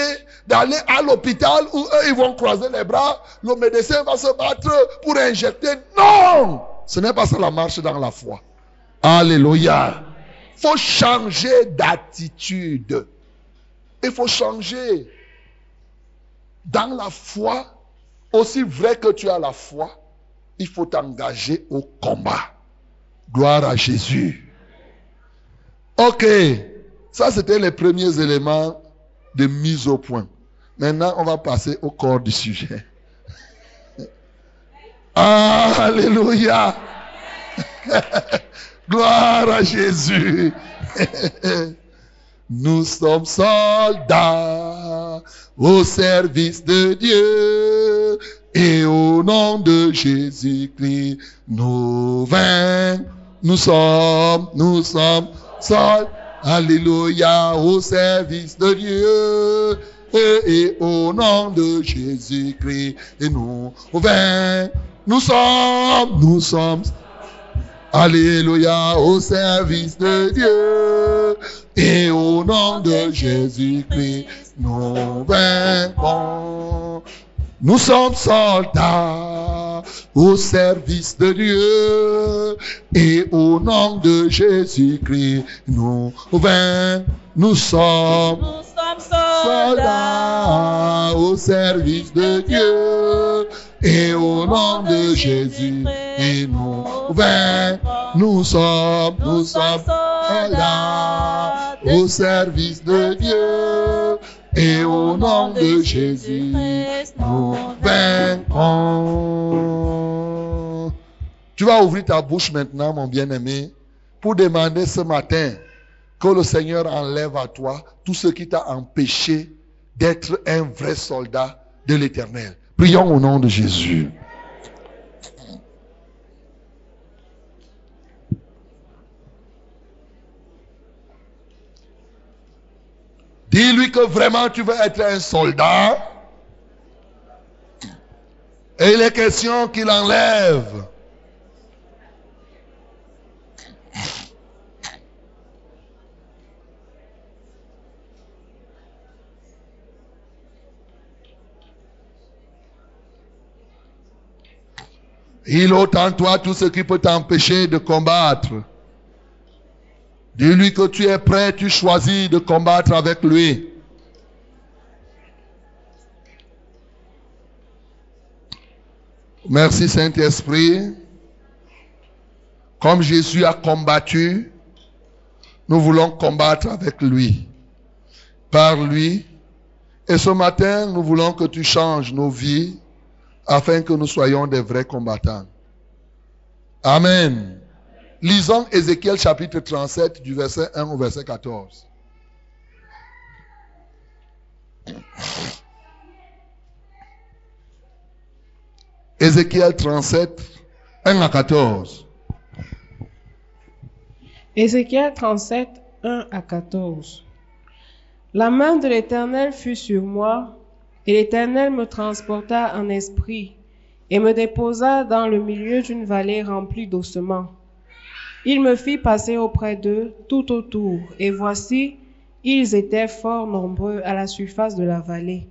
[SPEAKER 1] d'aller à l'hôpital où eux, ils vont croiser les bras, le médecin va se battre pour injecter. Non! Ce n'est pas ça la marche dans la foi. Alléluia. Il faut changer d'attitude. Il faut changer. Dans la foi, aussi vrai que tu as la foi, il faut t'engager au combat. Gloire à Jésus. Ok, ça c'était les premiers éléments de mise au point. Maintenant, on va passer au corps du sujet. Alléluia. Gloire à Jésus. Nous sommes soldats au service de Dieu et au nom de Jésus-Christ, nous vainquons. Nous sommes, nous sommes soldats. Alléluia au service de Dieu et, au nom de Jésus-Christ et nous vainquons. Nous sommes, nous sommes Alléluia au service de Dieu et au nom de Jésus-Christ, nous vaincrons. Nous sommes soldats au service de Dieu et au nom de Jésus-Christ, nous vaincrons. Nous sommes
[SPEAKER 2] Nous sommes
[SPEAKER 1] soldats
[SPEAKER 2] soldats
[SPEAKER 1] au service de Dieu et au nom de Jésus et nous vaincrons. Nous sommes, nous sommes soldats au service de Dieu et au nom de Jésus nous vaincrons. Tu vas ouvrir ta bouche maintenant, mon bien-aimé, pour demander ce matin que le Seigneur enlève à toi tout ce qui t'a empêché d'être un vrai soldat de l'éternel. Prions au nom de Jésus. Dis-lui que vraiment tu veux être un soldat. Et il est question qu'il enlève. Il ôte en toi tout ce qui peut t'empêcher de combattre. Dis-lui que tu es prêt, tu choisis de combattre avec lui. Merci Saint-Esprit. Comme Jésus a combattu, nous voulons combattre avec lui, par lui. Et ce matin, nous voulons que tu changes nos vies afin que nous soyons des vrais combattants. Amen. Lisons Ézéchiel chapitre 37 du verset 1 au verset 14. Ézéchiel 37, 1 à 14.
[SPEAKER 2] Ézéchiel 37, 1 à 14. La main de l'Éternel fut sur moi, et l'Éternel me transporta en esprit, et me déposa dans le milieu d'une vallée remplie d'ossements. Il me fit passer auprès d'eux tout autour, et voici, ils étaient fort nombreux à la surface de la vallée,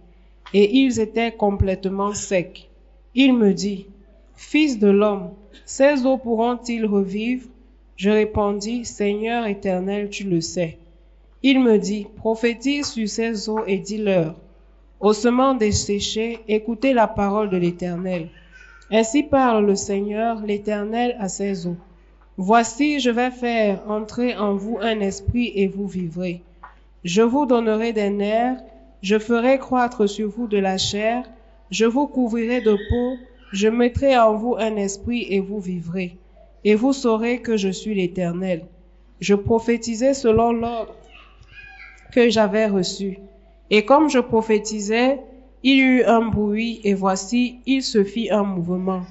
[SPEAKER 2] et ils étaient complètement secs. Il me dit, Fils de l'homme, ces eaux pourront-ils revivre? Je répondis, Seigneur éternel, tu le sais. Il me dit, Prophétise sur ces eaux et dis-leur, Ossements desséchés, écoutez la parole de l'Éternel. Ainsi parle le Seigneur, l'Éternel, à ces eaux. Voici, je vais faire entrer en vous un esprit et vous vivrez. Je vous donnerai des nerfs, je ferai croître sur vous de la chair, je vous couvrirai de peau, je mettrai en vous un esprit et vous vivrez. Et vous saurez que je suis l'Éternel. Je prophétisais selon l'ordre que j'avais reçu. Et comme je prophétisais, il y eut un bruit, et voici, il se fit un mouvement.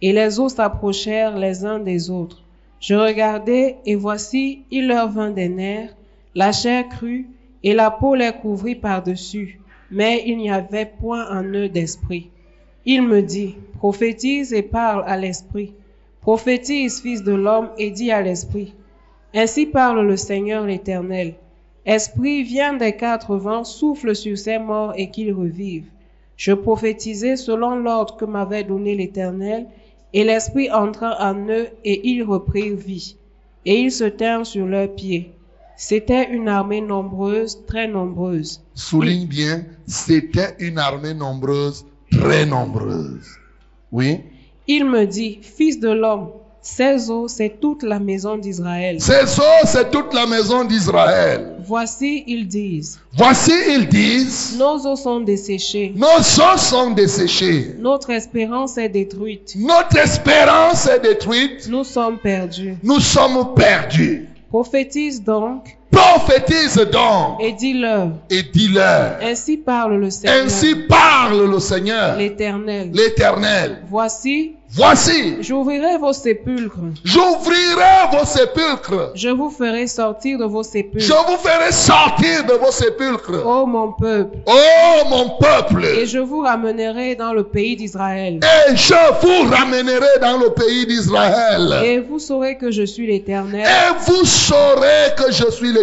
[SPEAKER 2] Et les eaux s'approchèrent les uns des autres. Je regardai, et voici, il leur vint des nerfs, la chair crue, et la peau les couvrit par-dessus, mais il n'y avait point en eux d'esprit. Il me dit, prophétise et parle à l'esprit. Prophétise, fils de l'homme, et dis à l'esprit. Ainsi parle le Seigneur l'Éternel. Esprit, viens des quatre vents, souffle sur ces morts et qu'ils revivent. Je prophétisai selon l'ordre que m'avait donné l'Éternel, et l'Esprit entra en eux, et ils reprirent vie. Et ils se tinrent sur leurs pieds. C'était une armée nombreuse, très nombreuse.
[SPEAKER 1] Souligne bien, c'était une armée nombreuse, très nombreuse. Oui?
[SPEAKER 2] Il me dit, Fils de l'homme, ces eaux, c'est toute la maison d'Israël.
[SPEAKER 1] Ces eaux, c'est toute la maison d'Israël.
[SPEAKER 2] Voici, ils disent,
[SPEAKER 1] Voici, ils disent,
[SPEAKER 2] nos eaux sont desséchées,
[SPEAKER 1] nos eaux sont desséchées.
[SPEAKER 2] notre espérance est détruite,
[SPEAKER 1] Notre espérance est détruite.
[SPEAKER 2] nous sommes perdus.
[SPEAKER 1] Nous sommes perdus.
[SPEAKER 2] Prophétise donc
[SPEAKER 1] Prophétise donc
[SPEAKER 2] et dis-leur,
[SPEAKER 1] et dis-leur.
[SPEAKER 2] ainsi parle le Seigneur,
[SPEAKER 1] Ainsi parle le Seigneur,
[SPEAKER 2] l'Éternel.
[SPEAKER 1] l'Éternel.
[SPEAKER 2] Voici,
[SPEAKER 1] Voici,
[SPEAKER 2] j'ouvrirai vos sépulcres,
[SPEAKER 1] j'ouvrirai vos sépulcres.
[SPEAKER 2] je vous ferai sortir de vos
[SPEAKER 1] Je
[SPEAKER 2] sépulcres,
[SPEAKER 1] vous ferai sortir de vos sépulcres.
[SPEAKER 2] ô mon peuple,
[SPEAKER 1] Oh mon peuple.
[SPEAKER 2] et je vous ramènerai dans le pays d'Israël.
[SPEAKER 1] Et je vous ramènerai dans le pays d'Israël.
[SPEAKER 2] Et vous saurez que je suis l'Éternel
[SPEAKER 1] Et vous saurez que je suis l'Éternel.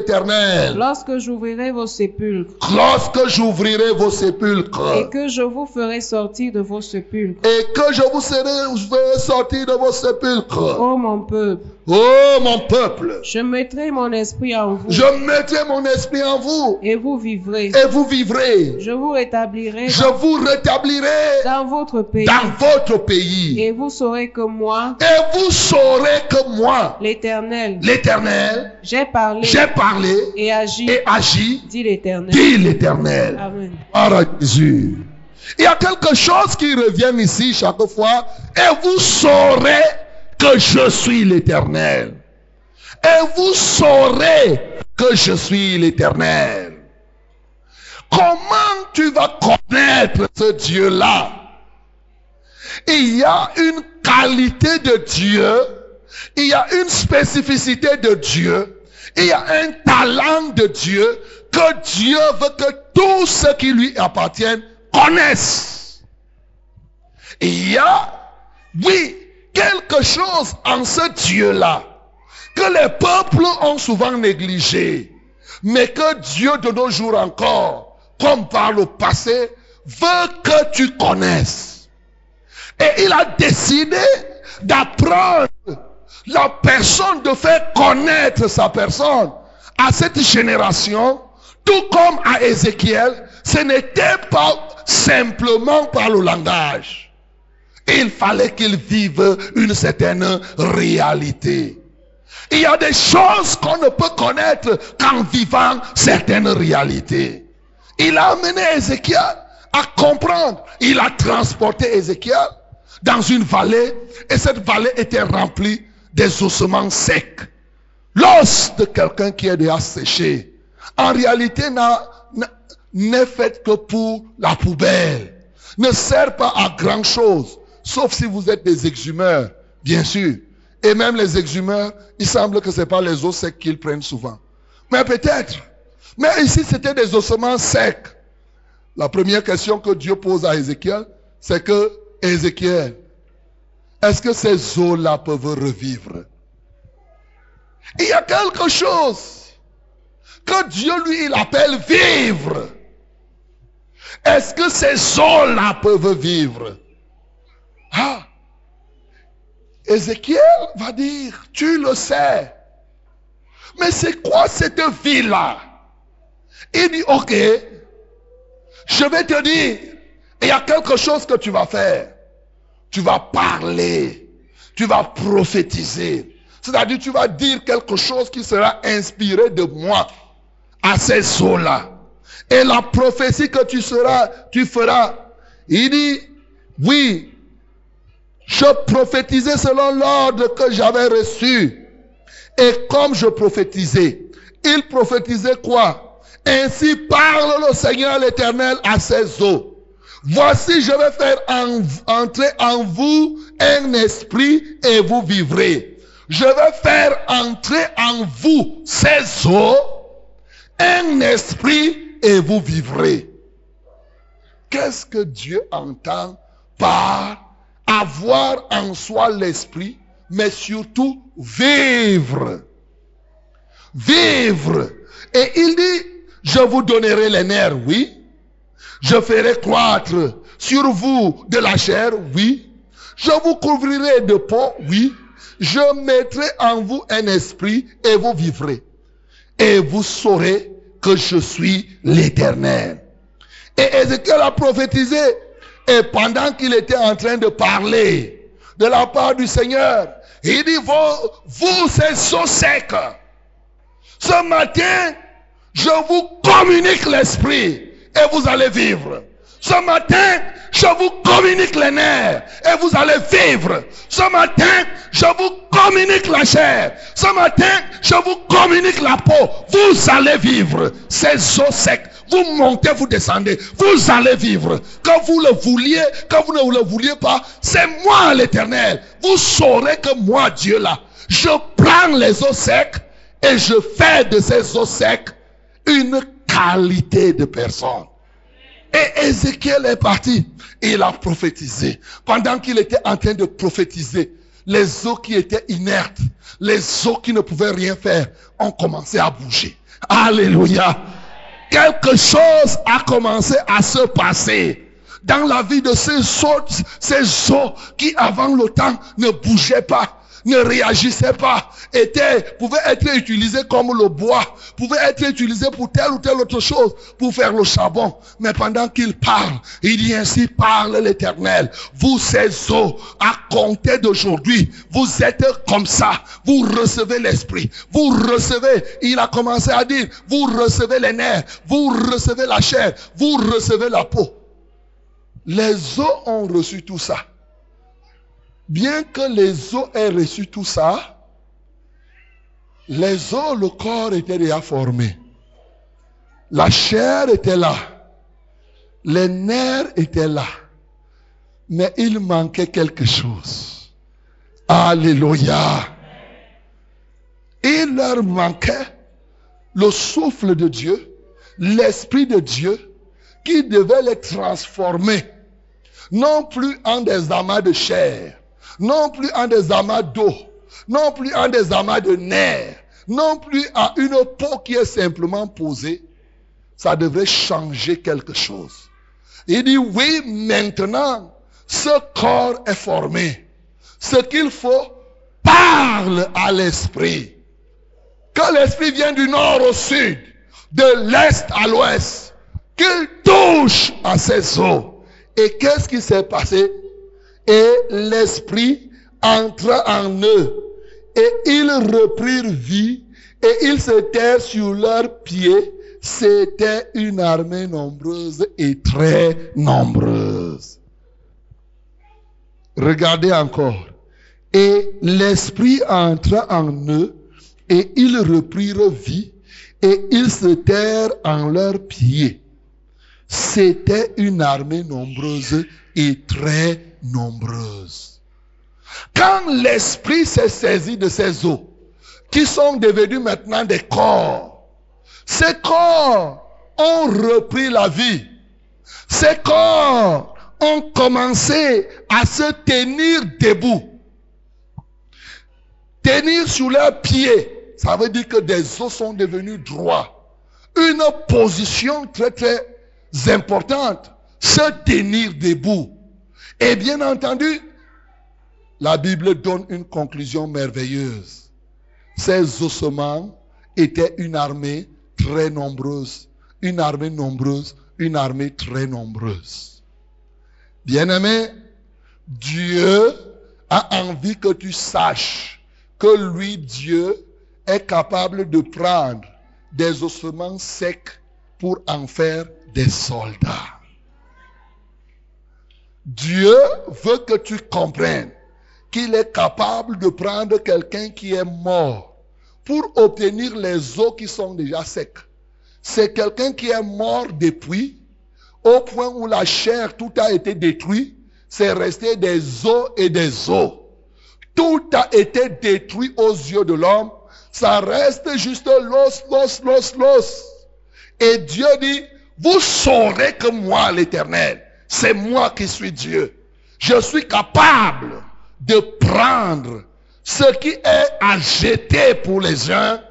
[SPEAKER 2] Lorsque j'ouvrirai vos sépulcres
[SPEAKER 1] Lorsque j'ouvrirai vos
[SPEAKER 2] et
[SPEAKER 1] sépulcres.
[SPEAKER 2] que je vous ferai sortir de vos sépulcres.
[SPEAKER 1] Et que je vous ferai sortir de vos sépulcres.
[SPEAKER 2] Ô mon peuple,
[SPEAKER 1] Oh mon peuple.
[SPEAKER 2] je mettrai mon esprit en vous
[SPEAKER 1] Je mettrai mon esprit en vous.
[SPEAKER 2] et vous vivrez.
[SPEAKER 1] Et vous vivrez.
[SPEAKER 2] Je vous rétablirai
[SPEAKER 1] Je vous rétablirai
[SPEAKER 2] dans votre pays
[SPEAKER 1] dans votre pays.
[SPEAKER 2] et vous saurez que moi,
[SPEAKER 1] Et vous saurez que moi,
[SPEAKER 2] l'Éternel,
[SPEAKER 1] l'Éternel,
[SPEAKER 2] j'ai parlé
[SPEAKER 1] j'ai parlé
[SPEAKER 2] et agi,
[SPEAKER 1] et agi,
[SPEAKER 2] dit l'Éternel.
[SPEAKER 1] dit l'Éternel.
[SPEAKER 2] Amen.
[SPEAKER 1] Par Jésus. Il y a quelque chose qui revient ici chaque fois. Et vous saurez que je suis l'Éternel. Et vous saurez que je suis l'Éternel. Comment tu vas connaître ce Dieu-là? Il y a une qualité de Dieu, il y a une spécificité de Dieu, il y a un talent de Dieu que Dieu veut que tous ceux qui lui appartiennent connaissent. Il y a, oui, quelque chose en ce Dieu-là que les peuples ont souvent négligé, mais que Dieu de nos jours encore, comme par le passé, veut que tu connaisses. Et il a décidé d'apprendre la personne, de faire connaître sa personne à cette génération, tout comme à Ézéchiel, ce n'était pas simplement par le langage. Il fallait qu'il vive une certaine réalité. Il y a des choses qu'on ne peut connaître qu'en vivant certaines réalités. Il a amené Ézéchiel à comprendre. Il a transporté Ézéchiel dans une vallée et cette vallée était remplie des ossements secs. L'os de quelqu'un qui est déjà séché, en réalité n'est fait que pour la poubelle. Ne sert pas à grand chose, sauf si vous êtes des exhumeurs, bien sûr. Et même les exhumeurs, il semble que ce n'est pas les os secs qu'ils prennent souvent. Mais peut-être. Mais ici, c'était des ossements secs. La première question que Dieu pose à Ézéchiel, c'est que, Ézéchiel, est-ce que ces eaux-là peuvent revivre? Il y a quelque chose que Dieu, lui, il appelle vivre. Est-ce que ces eaux-là peuvent vivre Ah Ézéchiel va dire, tu le sais. Mais c'est quoi cette vie-là Il dit, ok, je vais te dire, il y a quelque chose que tu vas faire. Tu vas parler, tu vas prophétiser. C'est-à-dire, tu vas dire quelque chose qui sera inspiré de moi à ces eaux-là. Et la prophétie que tu seras, tu feras. Il dit, oui, je prophétisais selon l'ordre que j'avais reçu. Et comme je prophétisais, il prophétisait quoi? Ainsi parle le Seigneur l'Éternel à ses eaux. Voici, je vais faire en, entrer en vous un esprit et vous vivrez. Je vais faire entrer en vous ces eaux, un esprit et vous vivrez. Qu'est-ce que Dieu entend par avoir en soi l'esprit, mais surtout vivre. Vivre. Et il dit, je vous donnerai les nerfs, oui. Je ferai croître sur vous de la chair, oui. Je vous couvrirai de peau, oui. Je mettrai en vous un esprit et vous vivrez. Et vous saurez que je suis l'éternel. Et Ézéchiel a prophétisé. Et pendant qu'il était en train de parler de la part du Seigneur, il dit, vous, vous c'est so sec. Ce matin, je vous communique l'esprit et vous allez vivre. Ce matin, je vous communique les nerfs et vous allez vivre. Ce matin, je vous communique la chair. Ce matin, je vous communique la peau. Vous allez vivre. Ces os secs, vous montez, vous descendez. Vous allez vivre. Quand vous le vouliez, quand vous ne le vouliez pas, c'est moi l'éternel. Vous saurez que moi, Dieu là, je prends les os secs et je fais de ces os secs une qualité de personne. Et Ézéchiel est parti. Il a prophétisé. Pendant qu'il était en train de prophétiser, les eaux qui étaient inertes, les eaux qui ne pouvaient rien faire, ont commencé à bouger. Alléluia. Quelque chose a commencé à se passer dans la vie de ces eaux, ces eaux qui avant le temps ne bougeaient pas ne réagissait pas, était, pouvait être utilisé comme le bois, pouvait être utilisé pour telle ou telle autre chose, pour faire le charbon. Mais pendant qu'il parle, il dit ainsi parle l'éternel. Vous, ces eaux, à compter d'aujourd'hui, vous êtes comme ça. Vous recevez l'esprit. Vous recevez, il a commencé à dire, vous recevez les nerfs, vous recevez la chair, vous recevez la peau. Les eaux ont reçu tout ça. Bien que les os aient reçu tout ça, les os, le corps était déjà. La chair était là. Les nerfs étaient là. Mais il manquait quelque chose. Alléluia. Il leur manquait le souffle de Dieu, l'esprit de Dieu, qui devait les transformer, non plus en des amas de chair, non plus en des amas d'eau, non plus en des amas de nerfs, non plus à une peau qui est simplement posée, ça devrait changer quelque chose. Il dit, oui, maintenant, ce corps est formé. Ce qu'il faut, parle à l'esprit. Que l'esprit vienne du nord au sud, de l'est à l'ouest, qu'il touche à ses eaux. Et qu'est-ce qui s'est passé? Et l'esprit entra en eux et ils reprirent vie et ils se terrent sur leurs pieds. C'était une armée nombreuse et très nombreuse. Regardez encore. Et l'esprit entra en eux et ils reprirent vie et ils se terrent en leurs pieds. C'était une armée nombreuse et très nombreuses. Quand l'esprit s'est saisi de ces eaux, qui sont devenus maintenant des corps, ces corps ont repris la vie. Ces corps ont commencé à se tenir debout. Tenir sur leurs pieds, ça veut dire que des os sont devenus droits. Une position très très importante, se tenir debout. Et bien entendu, la Bible donne une conclusion merveilleuse. Ces ossements étaient une armée très nombreuse. Une armée nombreuse, une armée très nombreuse. Bien-aimé, Dieu a envie que tu saches que lui, Dieu, est capable de prendre des ossements secs pour en faire des soldats. Dieu veut que tu comprennes qu'il est capable de prendre quelqu'un qui est mort pour obtenir les os qui sont déjà secs. C'est quelqu'un qui est mort depuis, au point où la chair, tout a été détruit, c'est resté des os et des os. Tout a été détruit aux yeux de l'homme, ça reste juste l'os, l'os, l'os, l'os. Et Dieu dit, vous saurez que moi, l'éternel, c'est moi qui suis Dieu. Je suis capable de prendre ce qui est à jeter pour les uns,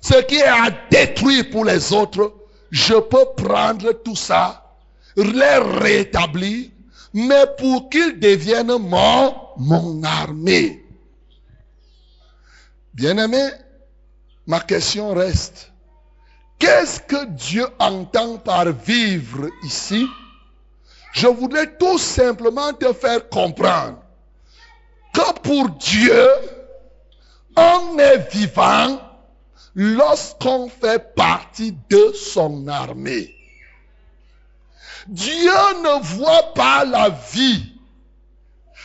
[SPEAKER 1] ce qui est à détruire pour les autres. Je peux prendre tout ça, les rétablir, mais pour qu'ils deviennent mon, mon armée. Bien-aimé, ma question reste. Qu'est-ce que Dieu entend par vivre ici? Je voudrais tout simplement te faire comprendre que pour Dieu, on est vivant lorsqu'on fait partie de son armée. Dieu ne voit pas la vie.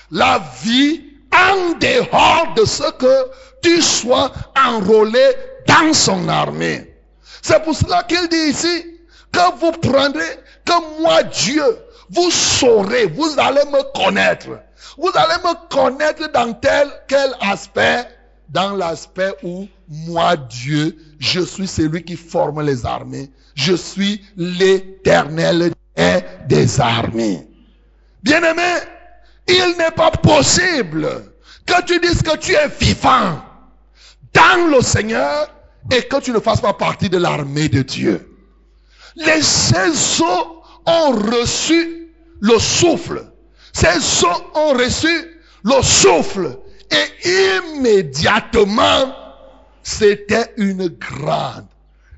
[SPEAKER 1] La vie en dehors de ce que tu sois enrôlé dans son armée. C'est pour cela qu'il dit ici que vous prendrez, que moi Dieu, vous saurez, vous allez me connaître. Vous allez me connaître dans tel, quel aspect? Dans l'aspect où moi Dieu, je suis celui qui forme les armées. Je suis l'éternel des armées. Bien-aimé, il n'est pas possible que tu dises que tu es vivant dans le Seigneur et que tu ne fasses pas partie de l'armée de Dieu. Les eaux ont reçu le souffle. Ces eaux ont reçu le souffle. Et immédiatement, c'était une grande,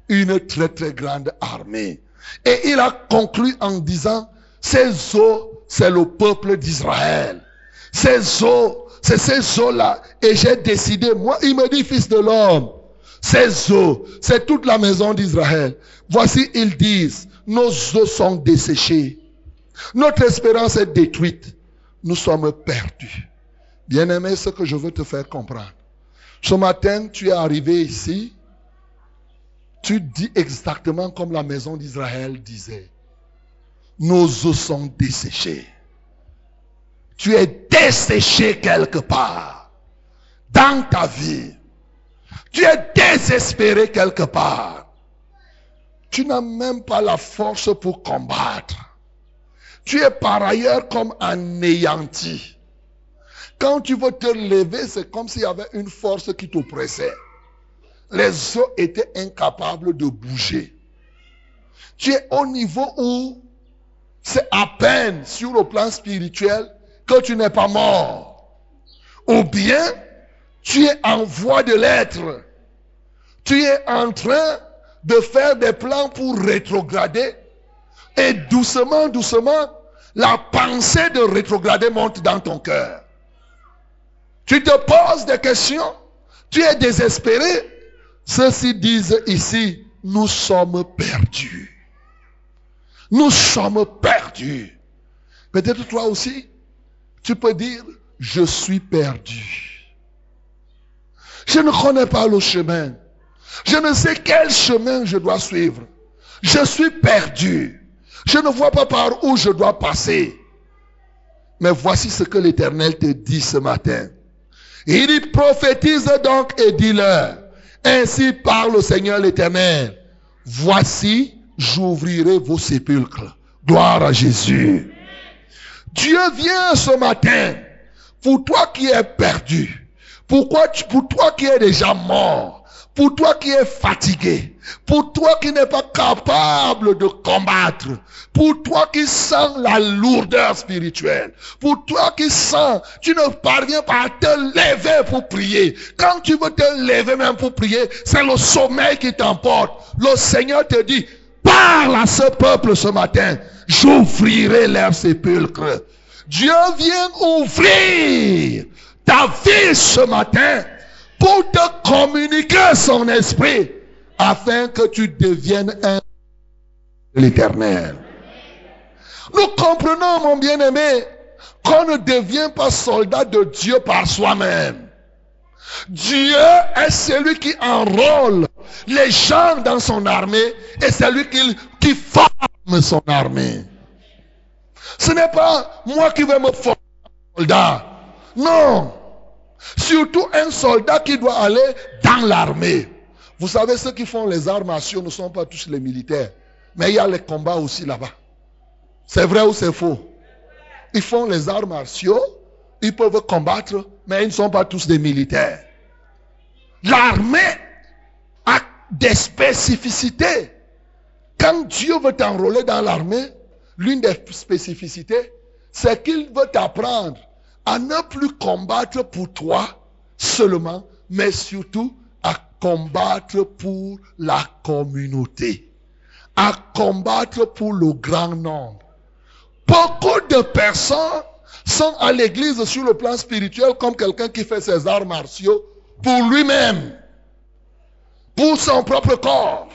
[SPEAKER 1] une très très grande armée. Et il a conclu en disant, ces eaux, c'est le peuple d'Israël. Ces eaux, c'est ces eaux-là. Et j'ai décidé, moi, il me dit, fils de l'homme, ces eaux, c'est toute la maison d'Israël. Voici, ils disent, nos eaux sont desséchées. Notre espérance est détruite. Nous sommes perdus. Bien-aimé, ce que je veux te faire comprendre. Ce matin, tu es arrivé ici. Tu dis exactement comme la maison d'Israël disait. Nos eaux sont desséchées. Tu es desséché quelque part dans ta vie. Tu es désespéré quelque part. Tu n'as même pas la force pour combattre. Tu es par ailleurs comme anéanti. Quand tu veux te lever, c'est comme s'il y avait une force qui t'oppressait. Les os étaient incapables de bouger. Tu es au niveau où c'est à peine sur le plan spirituel que tu n'es pas mort. Ou bien tu es en voie de l'être. Tu es en train de faire des plans pour rétrograder. Et doucement, doucement, la pensée de rétrograder monte dans ton cœur. Tu te poses des questions. Tu es désespéré. Ceux-ci disent ici, nous sommes perdus. Nous sommes perdus. Peut-être toi aussi, tu peux dire, je suis perdu. Je ne connais pas le chemin. Je ne sais quel chemin je dois suivre. Je suis perdu. Je ne vois pas par où je dois passer. Mais voici ce que l'Éternel te dit ce matin. Il dit, prophétise donc et dis-leur, ainsi parle le Seigneur l'Éternel. Voici, j'ouvrirai vos sépulcres. Gloire à Jésus. Dieu vient ce matin pour toi qui es perdu. Pourquoi pour toi qui es déjà mort, pour toi qui es fatigué, pour toi qui n'es pas capable de combattre, pour toi qui sens la lourdeur spirituelle, pour toi qui sens, tu ne parviens pas à te lever pour prier. Quand tu veux te lever même pour prier, c'est le sommeil qui t'emporte. Le Seigneur te dit, parle à ce peuple ce matin, j'ouvrirai leurs sépulcres. Dieu vient ouvrir ta vie ce matin pour te communiquer son esprit afin que tu deviennes un de l'éternel. Nous comprenons, mon bien-aimé, qu'on ne devient pas soldat de Dieu par soi-même. Dieu est celui qui enrôle les gens dans son armée et c'est lui qui, qui forme son armée. Ce n'est pas moi qui vais me former soldat. Non. Surtout un soldat qui doit aller dans l'armée. Vous savez, ceux qui font les arts martiaux ne sont pas tous les militaires. Mais il y a les combats aussi là-bas. C'est vrai ou c'est faux? Ils font les arts martiaux, ils peuvent combattre, mais ils ne sont pas tous des militaires. L'armée a des spécificités. Quand Dieu veut t'enrôler dans l'armée, l'une des spécificités, c'est qu'il veut t'apprendre à ne plus combattre pour toi seulement, mais surtout à combattre pour la communauté, à combattre pour le grand nombre. Beaucoup de personnes sont à l'église sur le plan spirituel comme quelqu'un qui fait ses arts martiaux pour lui-même, pour son propre corps,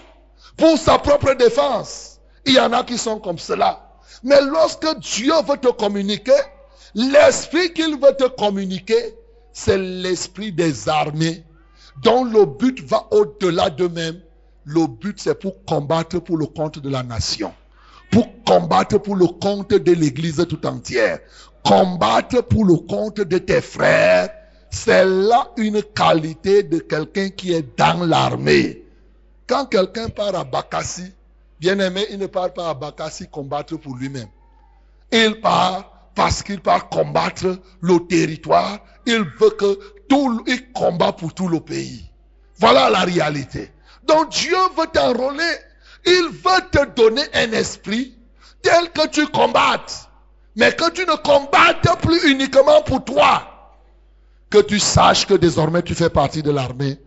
[SPEAKER 1] pour sa propre défense. Il y en a qui sont comme cela. Mais lorsque Dieu veut te communiquer, l'esprit qu'il veut te communiquer, c'est l'esprit des armées, dont le but va au-delà d'eux-mêmes. Le but, c'est pour combattre pour le compte de la nation, pour combattre pour le compte de l'Église tout entière, combattre pour le compte de tes frères. C'est là une qualité de quelqu'un qui est dans l'armée. Quand quelqu'un part à Bakassi, bien aimé, il ne part pas à Bakassi combattre pour lui-même. Il part parce qu'il part combattre le territoire. Il veut que tout, il combat pour tout le pays. Voilà la réalité. Donc Dieu veut t'enrôler. Il veut te donner un esprit tel que tu combattes. Mais que tu ne combattes plus uniquement pour toi. Que tu saches que désormais tu fais partie de l'armée.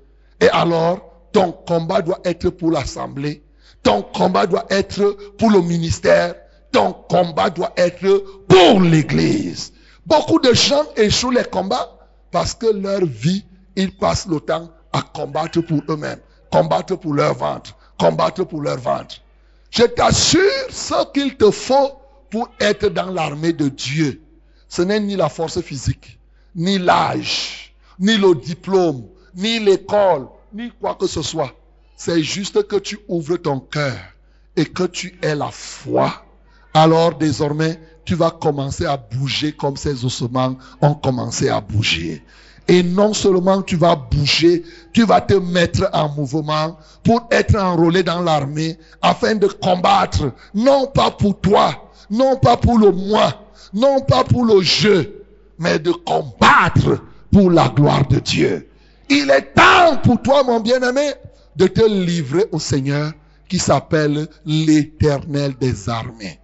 [SPEAKER 1] Et alors, ton combat doit être pour l'assemblée. Ton combat doit être pour le ministère. Ton combat doit être pour l'église. Beaucoup de gens échouent les combats parce que leur vie, ils passent le temps à combattre pour eux-mêmes, combattre pour leur ventre, combattre pour leur ventre. Je t'assure, ce qu'il te faut pour être dans l'armée de Dieu, ce n'est ni la force physique, ni l'âge, ni le diplôme, ni l'école, ni quoi que ce soit. C'est juste que tu ouvres ton cœur et que tu aies la foi. Alors désormais, tu vas commencer à bouger comme ces ossements ont commencé à bouger. Et non seulement tu vas bouger, tu vas te mettre en mouvement pour être enrôlé dans l'armée afin de combattre, non pas pour toi, non pas pour le moi, non pas pour le jeu, mais de combattre pour la gloire de Dieu. Il est temps pour toi, mon bien-aimé, de te livrer au Seigneur qui s'appelle l'éternel des armées.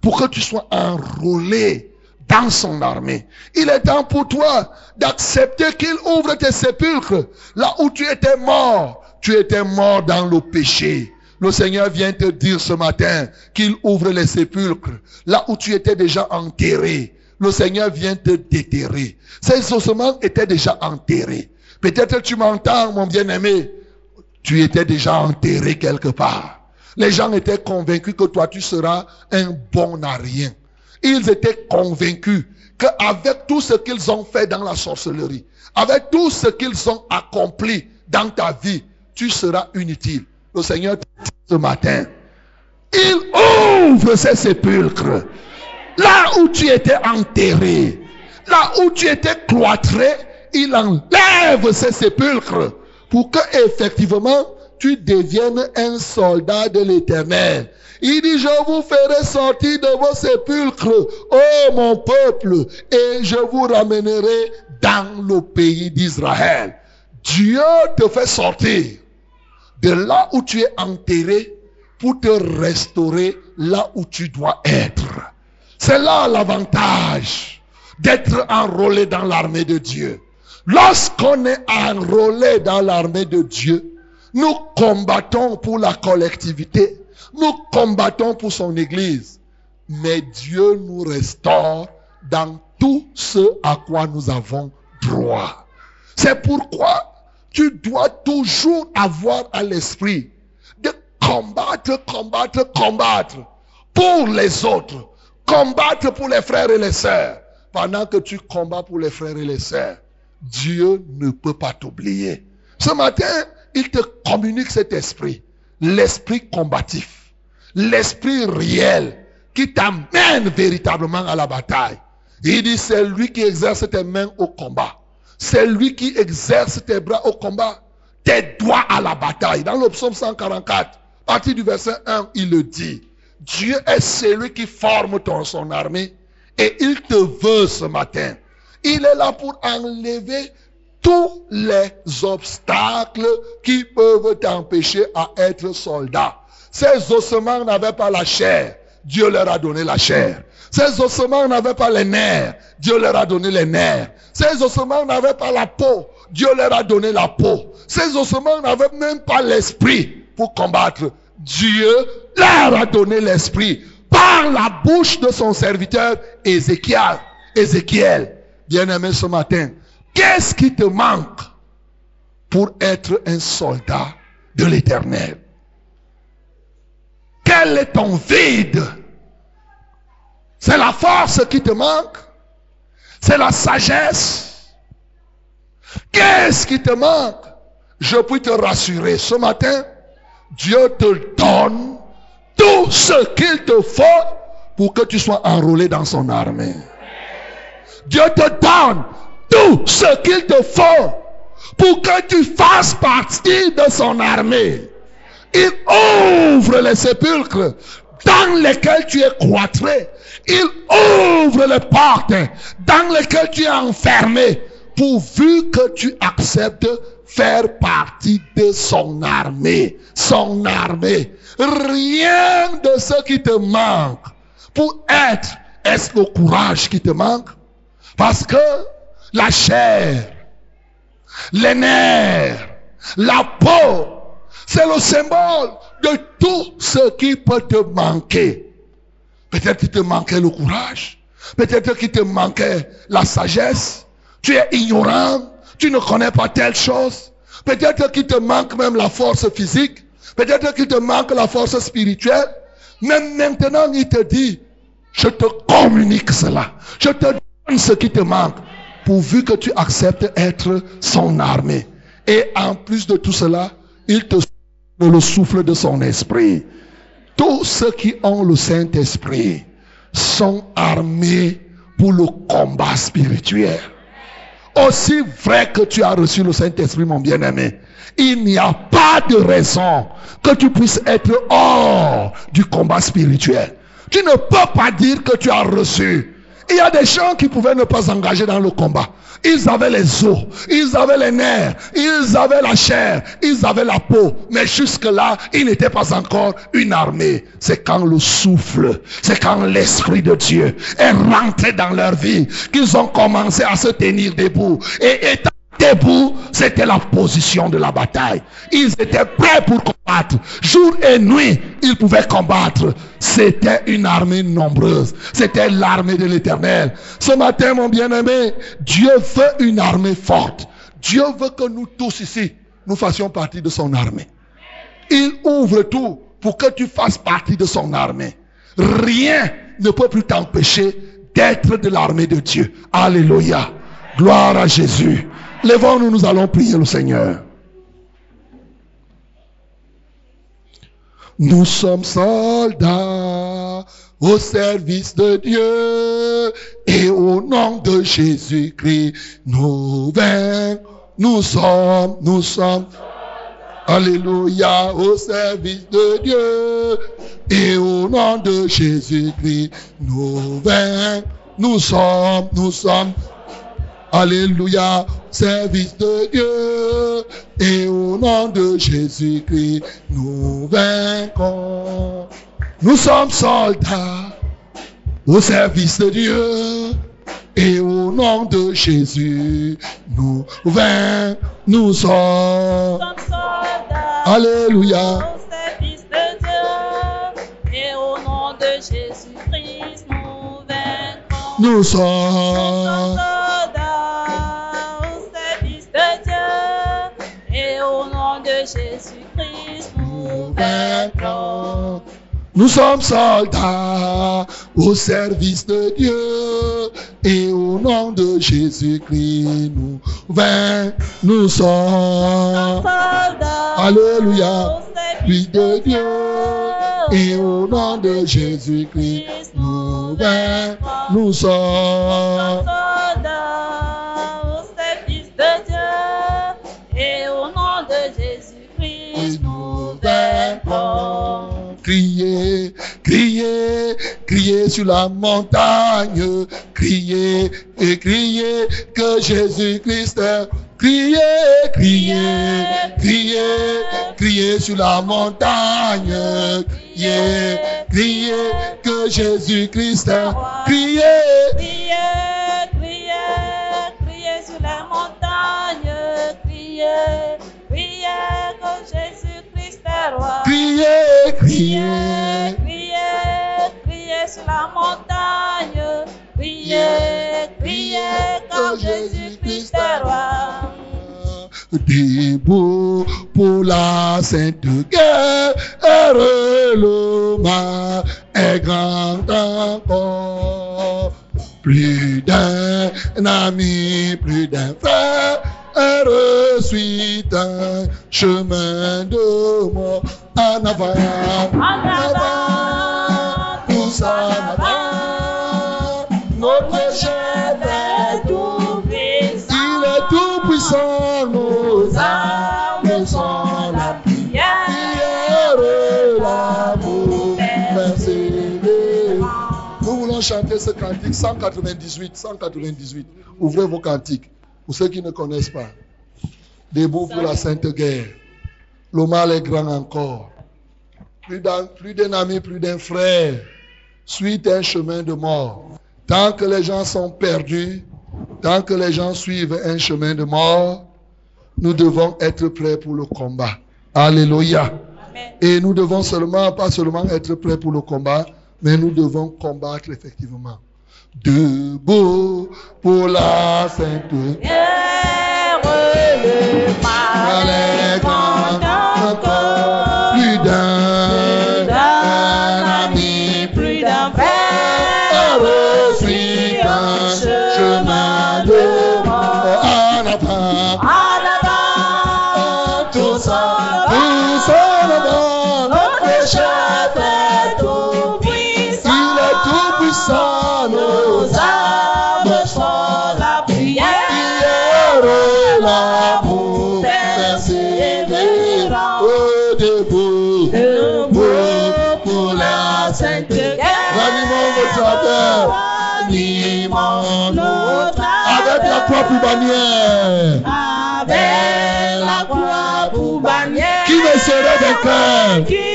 [SPEAKER 1] Pour que tu sois enrôlé dans son armée. Il est temps pour toi d'accepter qu'il ouvre tes sépulcres. Là où tu étais mort, tu étais mort dans le péché. Le Seigneur vient te dire ce matin qu'il ouvre les sépulcres. Là où tu étais déjà enterré, le Seigneur vient te déterrer. Ces ossements étaient déjà enterrés. Peut-être tu m'entends, mon bien-aimé. Tu étais déjà enterré quelque part. Les gens étaient convaincus que toi, tu seras un bon à. Ils étaient convaincus qu'avec tout ce qu'ils ont fait dans la sorcellerie, avec tout ce qu'ils ont accompli dans ta vie, tu seras inutile. Le Seigneur dit ce matin, il ouvre ses sépulcres. Là où tu étais enterré, là où tu étais cloîtré, il enlève ses sépulcres pour que effectivement tu deviennes un soldat de l'éternel. Il dit, je vous ferai sortir de vos sépulcres, ô mon peuple, et je vous ramènerai dans le pays d'Israël. Dieu te fait sortir de là où tu es enterré pour te restaurer là où tu dois être. C'est là l'avantage d'être enrôlé dans l'armée de Dieu. Lorsqu'on est enrôlé dans l'armée de Dieu, nous combattons pour la collectivité, nous combattons pour son Église, mais Dieu nous restaure dans tout ce à quoi nous avons droit. C'est pourquoi tu dois toujours avoir à l'esprit de combattre, combattre, combattre pour les autres, combattre pour les frères et les sœurs. Pendant que tu combats pour les frères et les sœurs, Dieu ne peut pas t'oublier. Ce matin, il te communique cet esprit, l'esprit combatif, l'esprit réel qui t'amène véritablement à la bataille. Il dit, c'est lui qui exerce tes mains au combat. C'est lui qui exerce tes bras au combat, tes doigts à la bataille. Dans le psaume 144, à partir du verset 1, il le dit. Dieu est celui qui forme ton, son armée et il te veut ce matin. Il est là pour enlever tous les obstacles qui peuvent t'empêcher à être soldat. Ces ossements n'avaient pas la chair. Dieu leur a donné la chair. Ces ossements n'avaient pas les nerfs. Dieu leur a donné les nerfs. Ces ossements n'avaient pas la peau. Dieu leur a donné la peau. Ces ossements n'avaient même pas l'esprit pour combattre. Dieu leur a donné l'esprit par la bouche de son serviteur Ézéchiel. Ézéchiel, bien-aimé ce matin, qu'est-ce qui te manque pour être un soldat de l'éternel? Quel est ton vide? C'est la force qui te manque? C'est la sagesse? Qu'est-ce qui te manque? Je puis te rassurer ce matin. Dieu te donne tout ce qu'il te faut pour que tu sois enrôlé dans son armée. Dieu te donne tout ce qu'il te faut pour que tu fasses partie de son armée. Il ouvre les sépulcres dans lesquels tu es cloîtré. Il ouvre les portes dans lesquelles tu es enfermé pourvu que tu acceptes faire partie de son armée. Son armée. Rien de ce qui te manque pour être, est-ce le courage qui te manque? Parce que la chair, les nerfs, la peau, c'est le symbole de tout ce qui peut te manquer. Peut-être qu'il te manquait le courage. Peut-être qu'il te manquait la sagesse. Tu es ignorant. Tu ne connais pas telle chose. Peut-être qu'il te manque même la force physique. Peut-être qu'il te manque la force spirituelle. Même maintenant, il te dit, je te communique cela. Je te donne ce qui te manque. Pourvu que tu acceptes être son armée. Et en plus de tout cela, il te le souffle de son esprit. Tous ceux qui ont le Saint-Esprit sont armés pour le combat spirituel. Aussi vrai que tu as reçu le Saint-Esprit, mon bien-aimé, il n'y a pas de raison que tu puisses être hors du combat spirituel. Tu ne peux pas dire que tu as reçu. Il y a des gens qui pouvaient ne pas s'engager dans le combat. Ils avaient les os, ils avaient les nerfs, ils avaient la chair, ils avaient la peau. Mais jusque-là, ils n'étaient pas encore une armée. C'est quand le souffle, c'est quand l'Esprit de Dieu est rentré dans leur vie qu'ils ont commencé à se tenir debout. Et debout, c'était la position de la bataille. Ils étaient prêts pour combattre. Jour et nuit, ils pouvaient combattre. C'était une armée nombreuse. C'était l'armée de l'éternel. Ce matin, mon bien-aimé, Dieu veut une armée forte. Dieu veut que nous tous ici, nous fassions partie de son armée. Il ouvre tout pour que tu fasses partie de son armée. Rien ne peut plus t'empêcher d'être de l'armée de Dieu. Alléluia. Gloire à Jésus. Levons-nous, nous allons prier le Seigneur. Nous sommes soldats au service de Dieu et au nom de Jésus-Christ, nous vainquons. Nous sommes, nous sommes, Alléluia, au service de Dieu et au nom de Jésus-Christ, nous vainquons. Nous sommes, nous sommes, Alléluia, service de Dieu. Et au nom de Jésus-Christ, nous vainquons. Nous sommes soldats au service de Dieu. Et au nom de Jésus, nous vainquons. Nous sommes. Alléluia.
[SPEAKER 3] Au service de Dieu. Et au nom de Jésus-Christ, nous vainquons.
[SPEAKER 1] Nous sommes.
[SPEAKER 3] Nous
[SPEAKER 1] sommes soldats au service de Dieu et au nom de Jésus-Christ nous vainquons. Nous sommes Alléluia, fils de Dieu et au nom de Jésus-Christ nous vainquons. Nous sommes
[SPEAKER 3] soldats
[SPEAKER 1] sur la montagne, criez et criez que Jésus-Christ est. Criez, criez, criez, criez sur la montagne, criez, criez que Jésus-Christ est. Criez,
[SPEAKER 3] Criez, criez, criez sur la montagne, criez, criez que Jésus-Christ est roi.
[SPEAKER 1] criez.
[SPEAKER 3] criez, la montagne, criez, criez que Jésus-Christ est roi.
[SPEAKER 1] Debout pour la sainte guerre, le mal est grand encore. plus d'un ami, plus d'un frère, suit un chemin de mort en avant, en avant, Notre chef est tout puissant, il est tout puissant, nos armes sont la prière, l'amour, persévérance. Nous voulons chanter ce cantique 198, 198. Ouvrez vos cantiques. Pour ceux qui ne connaissent pas. Debout pour la sainte guerre. Le mal est grand encore. Plus d'un ami, plus d'un frère. Suite un chemin de mort. Tant que les gens sont perdus, tant que les gens suivent un chemin de mort, nous devons être prêts pour le combat. Alléluia. Et nous devons seulement, pas seulement être prêts pour le combat, mais nous devons combattre effectivement. Debout pour la sainte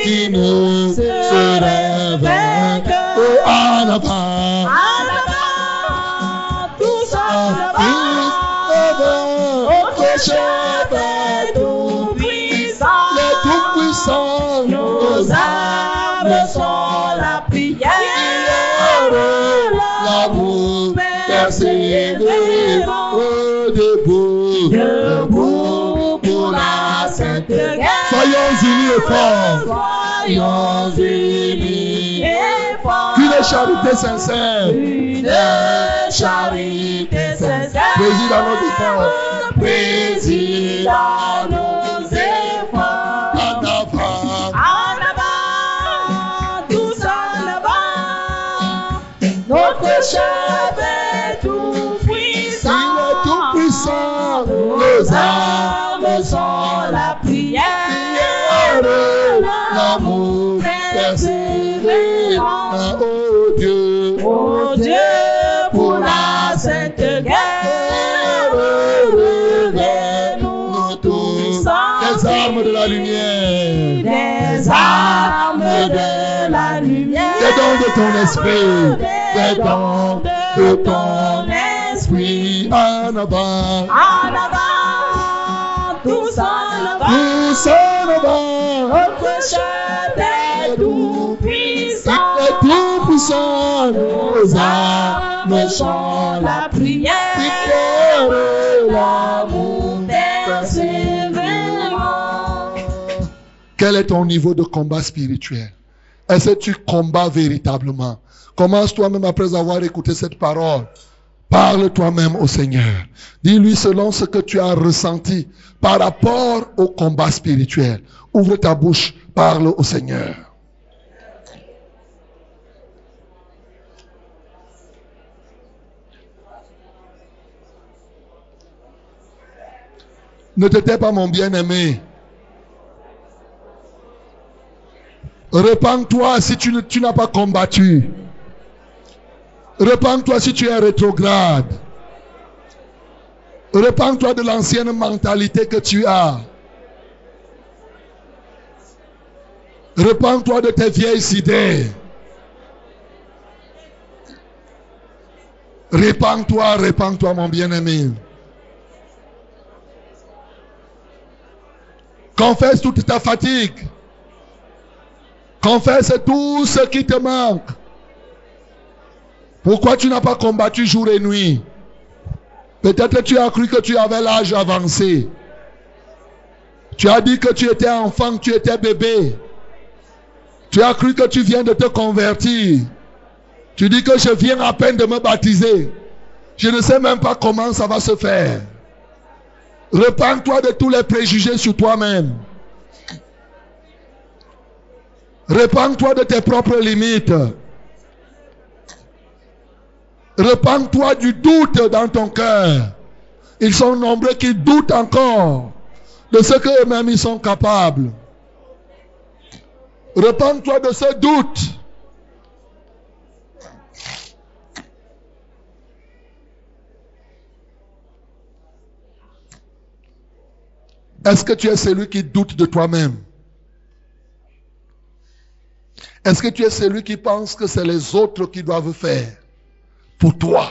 [SPEAKER 1] qui serait vainqueur, oh, avant,
[SPEAKER 3] Notre chef est tout puissant.
[SPEAKER 1] les tout puissants,
[SPEAKER 3] Nos armes sont la prière.
[SPEAKER 1] l'amour persévérant, oh, debout,
[SPEAKER 3] Debout pour la sainte guerre.
[SPEAKER 1] Soyons unis et forts.
[SPEAKER 3] Soyons unis et forts.
[SPEAKER 1] Une charité sincère.
[SPEAKER 3] Une charité sincère.
[SPEAKER 1] Préside à nos efforts.
[SPEAKER 3] Préside à nos efforts.
[SPEAKER 1] En avant.
[SPEAKER 3] En avant, tous en avant. Notre
[SPEAKER 1] esprit. Des
[SPEAKER 3] des
[SPEAKER 1] dons
[SPEAKER 3] de ton esprit.
[SPEAKER 1] En avant.
[SPEAKER 3] En avant, tous en avant,
[SPEAKER 1] Tous en avant.
[SPEAKER 3] notre chef est tout puissant.
[SPEAKER 1] Il est tout puissant. Nos armes
[SPEAKER 3] sont la prière,
[SPEAKER 1] prière, l'amour
[SPEAKER 3] persévérant.
[SPEAKER 1] Quel est ton niveau de combat spirituel? Est-ce que tu combats véritablement? Commence toi-même après avoir écouté cette parole. Parle toi-même au Seigneur. Dis-lui selon ce que tu as ressenti par rapport au combat spirituel. Ouvre ta bouche, parle au Seigneur. Ne te tais pas, mon bien-aimé. Repends-toi si tu, n'as pas combattu. Repends-toi si tu es rétrograde. Repends-toi de l'ancienne mentalité que tu as. Repends-toi de tes vieilles idées. Répands-toi, répands-toi, mon bien-aimé. Confesse toute ta fatigue. Confesse tout ce qui te manque. Pourquoi tu n'as pas combattu jour et nuit? Peut-être tu as cru que tu avais l'âge avancé. Tu as dit que tu étais enfant, que tu étais bébé. Tu as cru que tu viens de te convertir. Tu dis que je viens à peine de me baptiser. Je ne sais même pas comment ça va se faire. Repends-toi de tous les préjugés sur toi-même. Repends-toi de tes propres limites. Repends-toi du doute dans ton cœur. Ils sont nombreux qui doutent encore de ce qu'eux-mêmes ils sont capables. Repends-toi de ce doute. Est-ce que tu es celui qui doute de toi-même? Est-ce que tu es celui qui pense que c'est les autres qui doivent faire pour toi?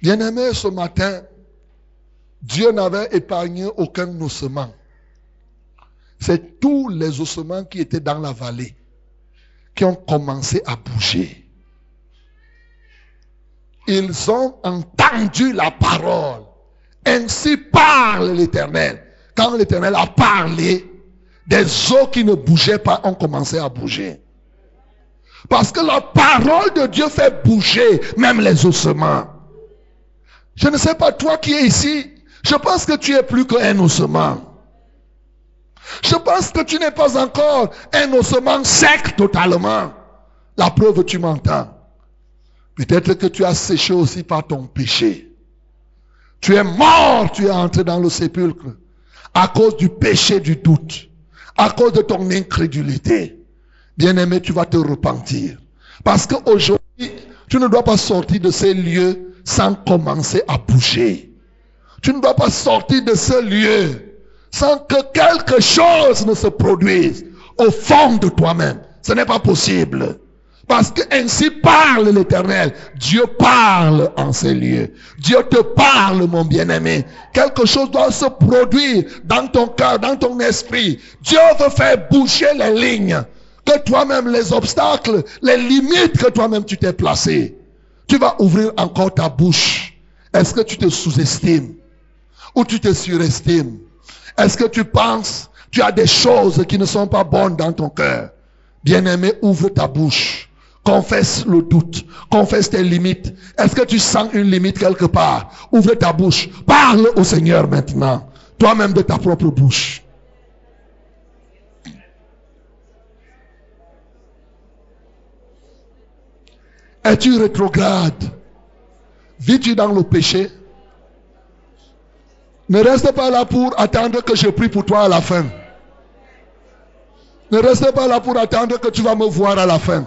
[SPEAKER 1] Bien-aimé, ce matin, Dieu n'avait épargné aucun ossement. C'est tous les ossements qui étaient dans la vallée qui ont commencé à bouger. Ils ont entendu la parole. Ainsi parle l'Éternel. Quand l'Éternel a parlé, des eaux qui ne bougeaient pas ont commencé à bouger. Parce que la parole de Dieu fait bouger même les ossements. Je ne sais pas, toi qui es ici, je pense que tu es plus qu'un ossement. Je pense que tu n'es pas encore un ossement sec totalement. La preuve, tu m'entends. Peut-être que tu as séché aussi par ton péché. Tu es mort, tu es entré dans le sépulcre à cause du péché du doute, à cause de ton incrédulité. Bien-aimé, tu vas te repentir. Parce qu'aujourd'hui, tu ne dois pas sortir de ces lieux sans commencer à bouger. Tu ne dois pas sortir de ce lieu sans que quelque chose ne se produise au fond de toi-même. Ce n'est pas possible. Parce que ainsi parle l'Éternel. Dieu parle en ces lieux. Dieu te parle, mon bien-aimé. Quelque chose doit se produire dans ton cœur, dans ton esprit. Dieu veut faire bouger les lignes. Que toi-même, les obstacles, les limites que toi-même tu t'es placé. Tu vas ouvrir encore ta bouche. Est-ce que tu te sous-estimes? Ou tu te surestimes? Est-ce que tu penses, tu as des choses qui ne sont pas bonnes dans ton cœur? Bien-aimé, ouvre ta bouche. Confesse le doute. Confesse tes limites. Est-ce que tu sens une limite quelque part? Ouvre ta bouche. Parle au Seigneur maintenant. Toi-même de ta propre bouche. Es-tu rétrograde? Vis-tu dans le péché? Ne reste pas là pour attendre que je prie pour toi à la fin. Ne reste pas là pour attendre que tu vas me voir à la fin.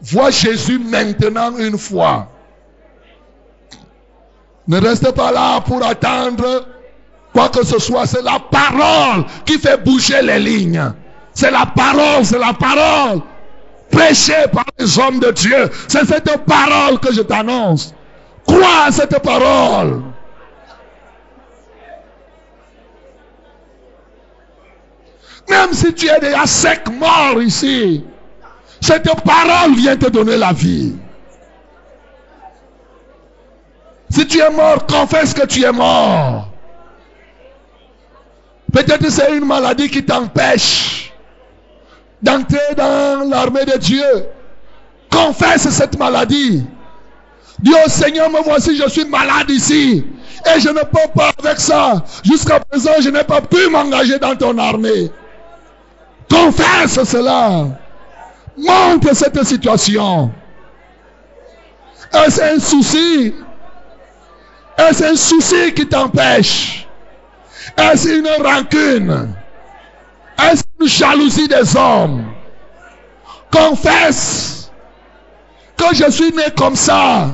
[SPEAKER 1] Vois Jésus maintenant une fois. Ne reste pas là pour attendre quoi que ce soit. C'est la parole qui fait bouger les lignes. C'est la parole, c'est la parole. Prêchée par les hommes de Dieu. C'est cette parole que je t'annonce. Crois à cette parole. Même si tu es déjà sec mort ici, cette parole vient te donner la vie. Si tu es mort, confesse que tu es mort. Peut-être c'est une maladie qui t'empêche d'entrer dans l'armée de Dieu. Confesse cette maladie. Dis au Seigneur, me voici, je suis malade ici. Et je ne peux pas avec ça. Jusqu'à présent, je n'ai pas pu m'engager dans ton armée. Confesse cela. Montre cette situation. Est-ce un souci? Est-ce un souci qui t'empêche? Est-ce une rancune? Est-ce une jalousie des hommes? Confesse que je suis né comme ça.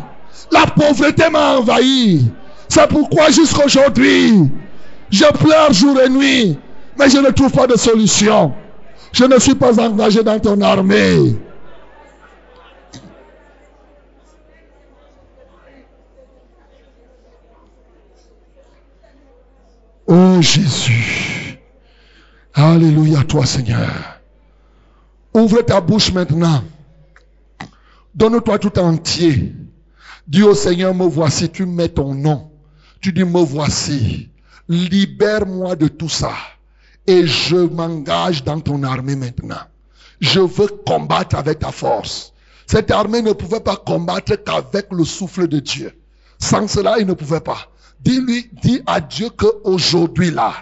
[SPEAKER 1] La pauvreté m'a envahi. C'est pourquoi jusqu'aujourd'hui, je pleure jour et nuit, mais je ne trouve pas de solution. Je ne suis pas engagé dans ton armée. Oh Jésus. Alléluia toi Seigneur. Ouvre ta bouche maintenant. Donne-toi tout entier. Dis au Seigneur, me voici, tu mets ton nom. Tu dis, me voici. Libère-moi de tout ça. Et je m'engage dans ton armée maintenant. Je veux combattre avec ta force. Cette armée ne pouvait pas combattre qu'avec le souffle de Dieu. Sans cela, il ne pouvait pas. Dis-lui, dis à Dieu que aujourd'hui là,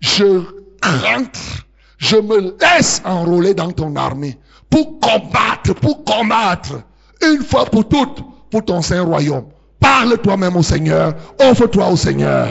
[SPEAKER 1] je rentre, je me laisse enrôler dans ton armée pour combattre, pour combattre, une fois pour toutes, pour ton saint royaume. Parle toi-même au Seigneur, offre-toi au Seigneur.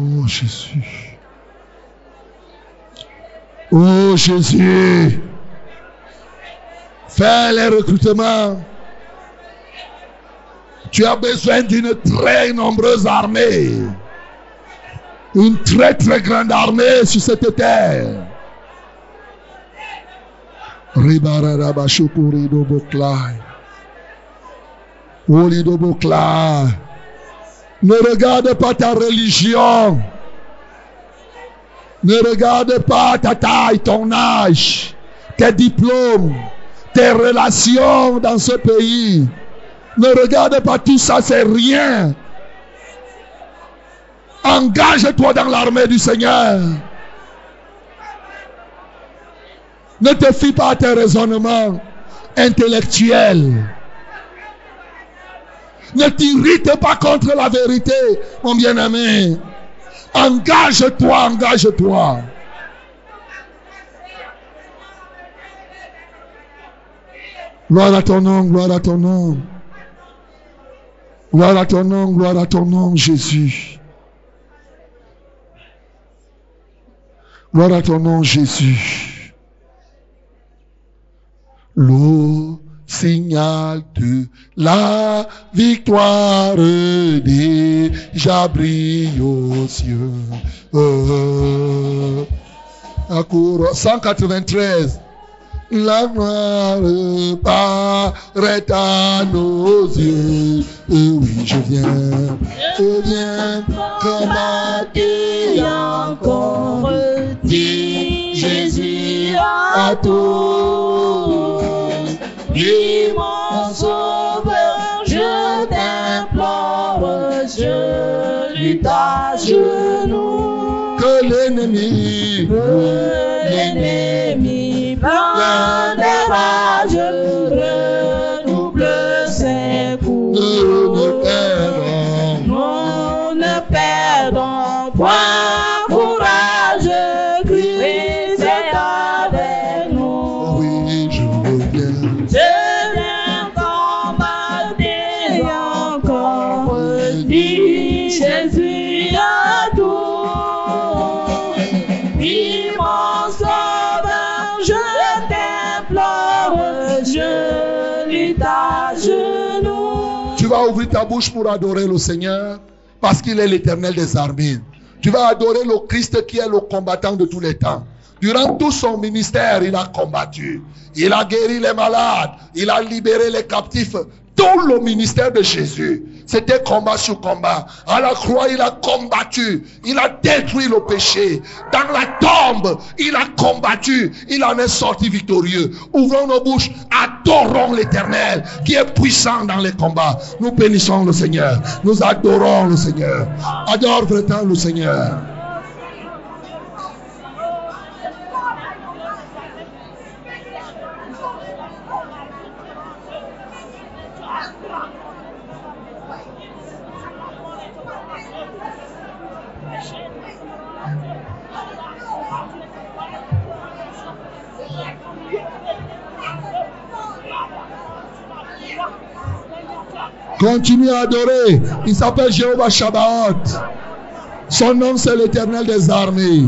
[SPEAKER 1] Oh Jésus. Oh Jésus. Fais les recrutements. Tu as besoin d'une très nombreuse armée. Une très très grande armée sur cette terre. Ribarabashukuridoboklai. Olidoboklai. Ne regarde pas ta religion. Ne regarde pas ta taille, ton âge, tes diplômes, tes relations dans ce pays. Ne regarde pas tout ça, c'est rien. Engage-toi dans l'armée du Seigneur. Ne te fie pas à tes raisonnements intellectuels. Ne t'irrite pas contre la vérité, mon bien-aimé. Engage-toi, engage-toi. Gloire à ton nom, gloire à ton nom. Gloire à ton nom, gloire à ton nom, Jésus. Gloire à ton nom, Jésus. L'eau signal de la victoire déjà brille aux cieux. Euh, à cour- 193. La gloire paraît à nos yeux. Euh, oui, je viens, je viens combattre
[SPEAKER 3] Et encore dit Jésus à tous. Dis mon sauveur, je t'implore, je lutte à genoux.
[SPEAKER 1] que l'ennemi,
[SPEAKER 3] Que l'ennemi plein de rage
[SPEAKER 1] bouche pour adorer le Seigneur parce qu'il est l'éternel des armées. Tu vas adorer le Christ qui est le combattant de tous les temps. Durant tout son ministère, il a combattu. Il a guéri les malades. Il a libéré les captifs. Tout le ministère de Jésus, c'était combat sur combat. À la croix, il a combattu. Il a détruit le péché. Dans la tombe, il a combattu. Il en est sorti victorieux. Ouvrons nos bouches. Adorons l'éternel qui est puissant dans les combats. Nous bénissons le Seigneur. Nous adorons le Seigneur. Adore vraiment le Seigneur. Continue à adorer. Il s'appelle Jéhovah Shabbat. Son nom, c'est l'éternel des armées.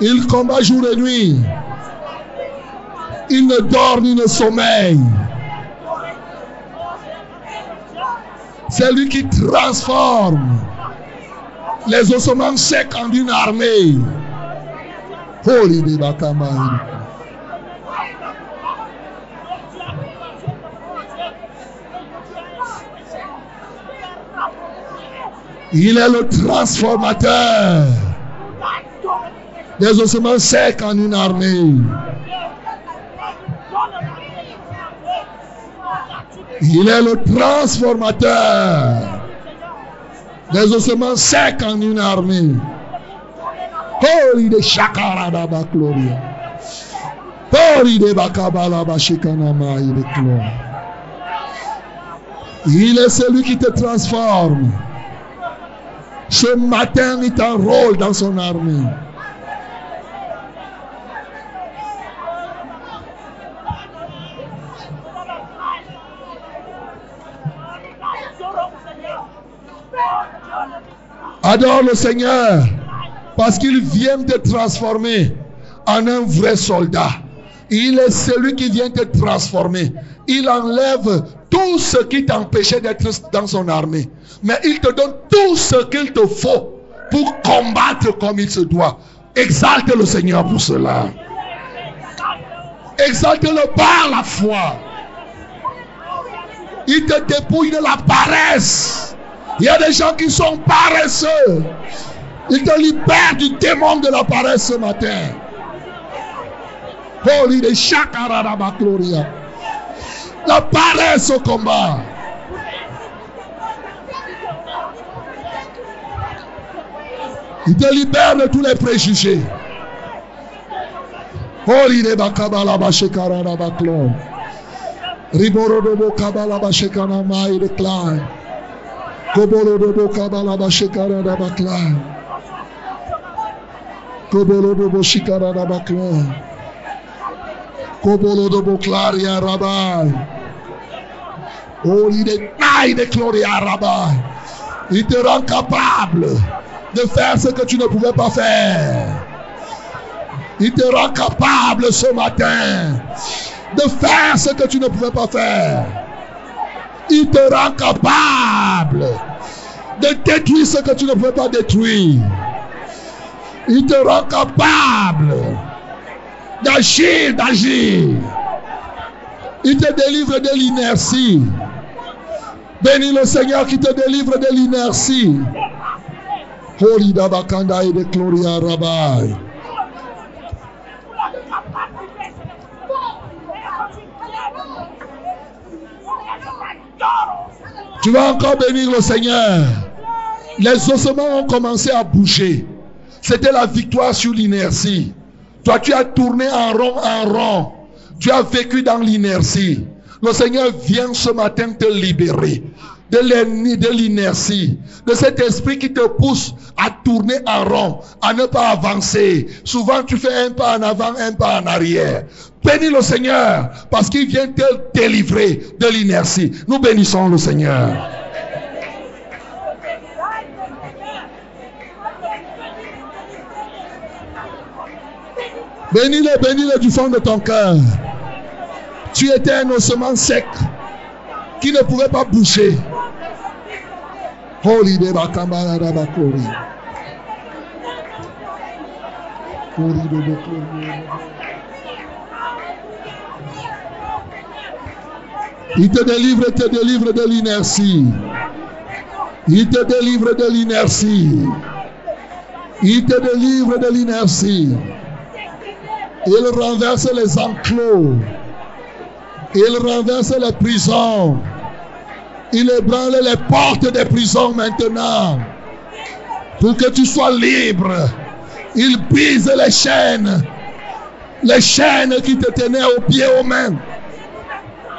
[SPEAKER 1] Il combat jour et nuit. Il ne dort ni ne sommeille. C'est lui qui transforme les ossements secs en une armée. Holy Il est le transformateur des ossements secs en une armée. Il est le transformateur des ossements secs en une armée. Holy de Bakloria. Holy de. Il est celui qui te transforme. Ce matin, il t'enrôle dans son armée. Adore le Seigneur parce qu'il vient te transformer en un vrai soldat. Il est celui qui vient te transformer. Il enlève tout ce qui t'empêchait d'être dans son armée. Mais il te donne tout ce qu'il te faut pour combattre comme il se doit. Exalte le Seigneur pour cela. Exalte-le par la foi. Il te dépouille de la paresse. Il y a des gens qui sont paresseux. Il te libère du démon de la paresse ce matin. Holy de. La paresse au combat. Il te libère de tous les préjugés. De. Riborodobo Kabala Bashekana Mai Decline. Koborodobo Kabala Bashekara Bakla. Koborodobo Shikara Baklo. Koborodobo Claria Rabai. Holy de Nai de Gloria Rabai. Il te rend capable de faire ce que tu ne pouvais pas faire. Il te rend capable ce matin de faire ce que tu ne pouvais pas faire. Il te rend capable de détruire ce que tu ne pouvais pas détruire. Il te rend capable d'agir, d'agir. Il te délivre de l'inertie. Bénis le Seigneur qui te délivre de l'inertie. Et de. Tu vas encore bénir le Seigneur. Les ossements ont commencé à bouger. C'était la victoire sur l'inertie. Toi, tu as tourné en rond, en rond. Tu as vécu dans l'inertie. Le Seigneur vient ce matin te libérer de l'inertie, de cet esprit qui te pousse à tourner en rond, à ne pas avancer. Souvent, tu fais un pas en avant, un pas en arrière. Bénis le Seigneur parce qu'il vient te délivrer de l'inertie. Nous bénissons le Seigneur. Bénis-le, bénis-le du fond de ton cœur. Tu étais un ossement sec qui ne pouvait pas bouger. Holy de Bakambara Rabakori. Il te délivre, te délivre de l'inertie. Il te délivre de l'inertie. Il te délivre de l'inertie. Il renverse les enclos. Il renverse les prisons. Il ébranle les portes des prisons maintenant. Pour que tu sois libre. Il brise les chaînes. Les chaînes qui te tenaient aux pieds, aux mains.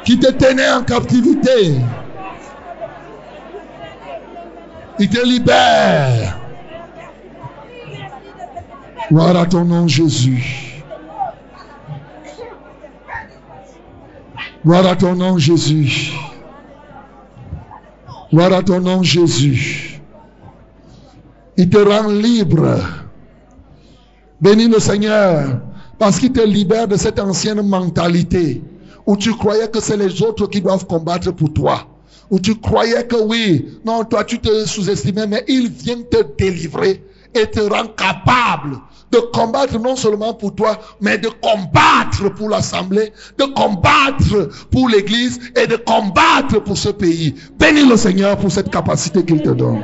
[SPEAKER 1] Qui te tenaient en captivité. Il te libère. Gloire ton nom, Jésus. Gloire à ton nom, Jésus. Gloire à ton nom, Jésus. Il te rend libre. Bénis le Seigneur parce qu'il te libère de cette ancienne mentalité où tu croyais que c'est les autres qui doivent combattre pour toi. Où tu croyais que oui, non, toi tu te sous-estimais, mais il vient te délivrer et te rend capable de combattre non seulement pour toi, mais de combattre pour l'Assemblée, de combattre pour l'Église et de combattre pour ce pays. Bénis le Seigneur pour cette capacité qu'il te donne.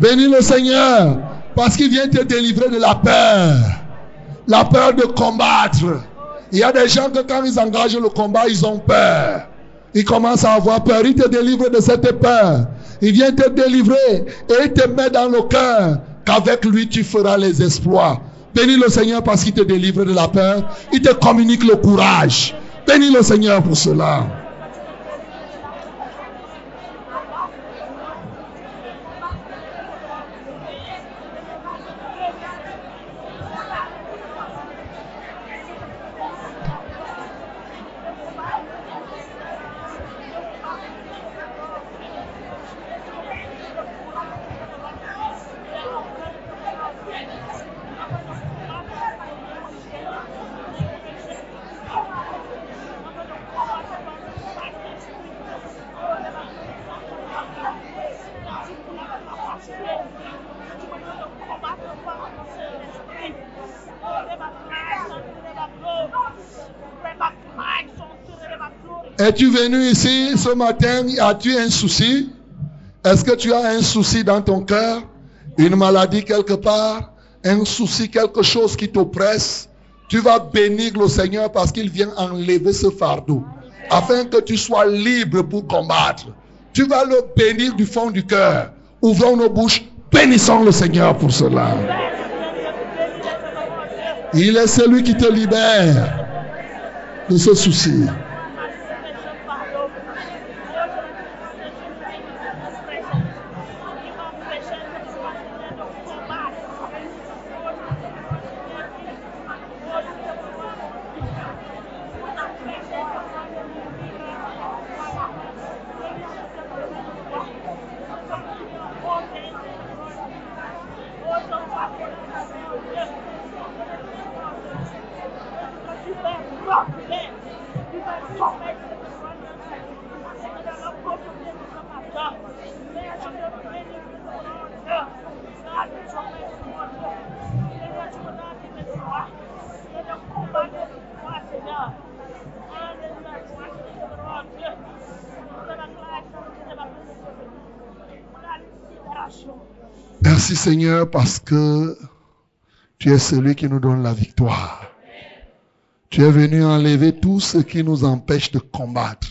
[SPEAKER 1] Bénis le Seigneur parce qu'il vient te délivrer de la peur. La peur de combattre. Il y a des gens que quand ils engagent le combat, ils ont peur. Ils commencent à avoir peur. Il te délivre de cette peur. Il vient te délivrer et il te met dans le cœur qu'avec lui tu feras les exploits. Bénis le Seigneur parce qu'il te délivre de la peur. Il te communique le courage. Bénis le Seigneur pour cela. Es-tu venu ici ce matin? As-tu un souci? Est-ce que tu as un souci dans ton cœur? Une maladie quelque part? Un souci, quelque chose qui t'oppresse? Tu vas bénir le Seigneur parce qu'il vient enlever ce fardeau. Afin que tu sois libre pour combattre. Tu vas le bénir du fond du cœur. Ouvrons nos bouches. Bénissons le Seigneur pour cela. Il est celui qui te libère de ce souci. Seigneur parce que tu es celui qui nous donne la victoire. Tu es venu enlever tout ce qui nous empêche de combattre,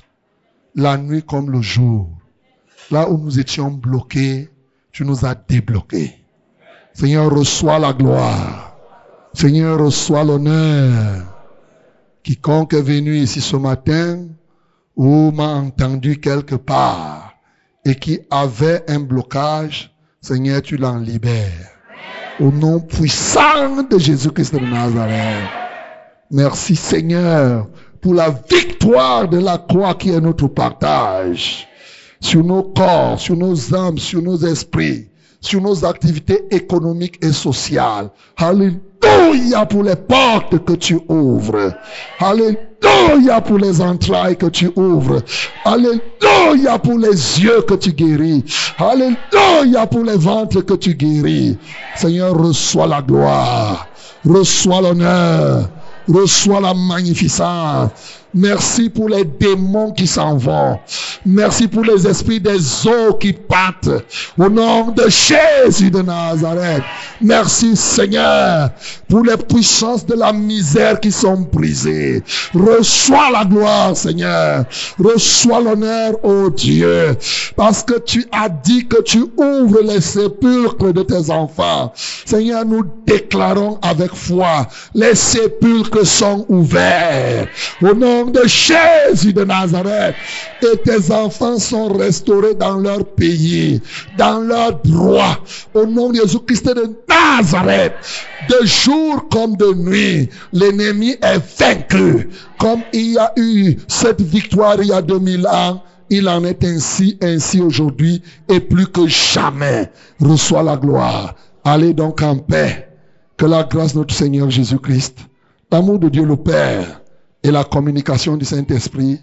[SPEAKER 1] la nuit comme le jour. Là où nous étions bloqués, tu nous as débloqués. Seigneur, reçois la gloire. Seigneur, reçois l'honneur. Quiconque est venu ici ce matin ou m'a entendu quelque part et qui avait un blocage, Seigneur, tu l'en libères. Au nom puissant de Jésus-Christ de Nazareth. Merci Seigneur pour la victoire de la croix qui est notre partage sur nos corps, sur nos âmes, sur nos esprits, sur nos activités économiques et sociales. Alléluia pour les portes que tu ouvres. Alléluia pour les entrailles que tu ouvres. Alléluia pour les yeux que tu guéris. Alléluia pour les ventres que tu guéris. Seigneur, reçois la gloire. Reçois l'honneur. Reçois la magnificence. Merci pour les démons qui s'en vont. Merci pour les esprits des eaux qui partent. Au nom de Jésus de Nazareth. Merci Seigneur pour les puissances de la misère qui sont brisées. Reçois la gloire Seigneur. Reçois l'honneur, oh Dieu. Parce que tu as dit que tu ouvres les sépulcres de tes enfants. Seigneur, nous déclarons avec foi, les sépulcres sont ouverts. De Jésus de Nazareth. Et tes enfants sont restaurés dans leur pays, dans leur droit. Au nom de Jésus-Christ de Nazareth. De jour comme de nuit, l'ennemi est vaincu. Comme il y a eu cette victoire il y a 2000 ans, il en est ainsi, ainsi aujourd'hui, et plus que jamais. Reçois la gloire. Allez donc en paix. Que la grâce de notre Seigneur Jésus-Christ, l'amour de Dieu le Père, et la communication du Saint-Esprit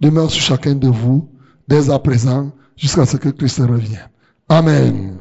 [SPEAKER 1] demeure sur chacun de vous dès à présent jusqu'à ce que Christ revienne. Amen.